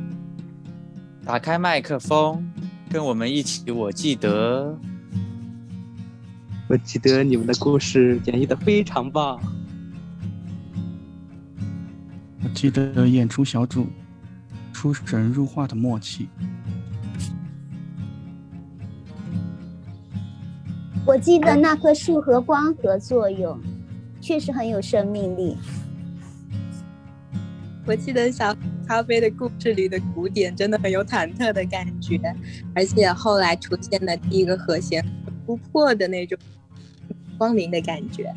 打开麦克风，跟我们一起。我记得，我记得你们的故事演绎的非常棒。我记得演出小组出神入化的默契。我记得那棵树和光合作用。确实很有生命力。我记得小咖啡的故事里的鼓点真的很有忐忑的感觉，而且后来出现的第一个和弦突破的那种光明的感觉。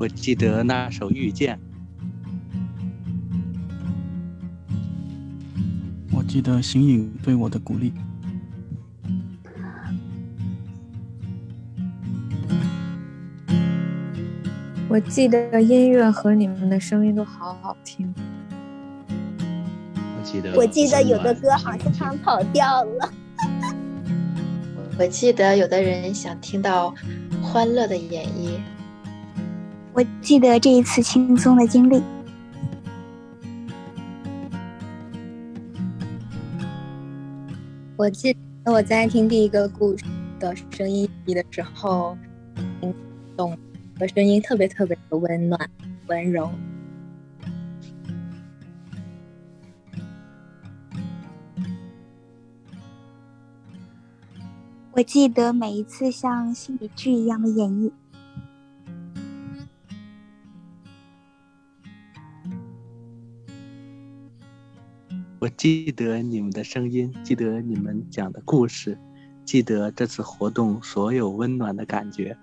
我记得那首《遇见》。我记得形影对我的鼓励。我记得音乐和你们的声音都好好听。我记得，我记得有的歌好像跑调了。[LAUGHS] 我记得有的人想听到欢乐的演绎。我记得这一次轻松的经历。我记得我在听第一个故事的声音的时候，听懂的声音特别特别的温暖、温柔。我记得每一次像心理剧一样的演绎。我记得你们的声音，记得你们讲的故事，记得这次活动所有温暖的感觉。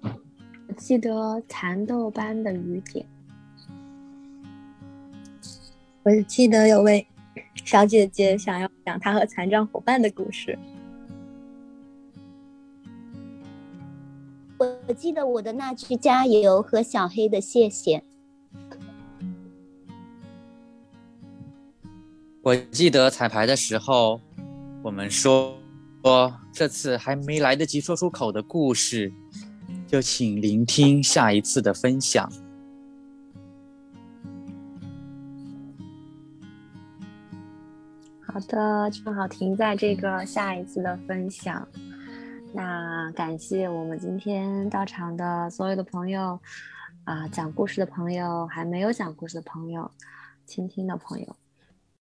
我记得蚕豆般的雨点。我记得有位小姐姐想要讲她和残障伙伴的故事。我记得我的那句加油和小黑的谢谢。我记得彩排的时候，我们说说这次还没来得及说出口的故事，就请聆听下一次的分享。好的，正好停在这个下一次的分享。那感谢我们今天到场的所有的朋友，啊，讲故事的朋友，还没有讲故事的朋友，倾听的朋友。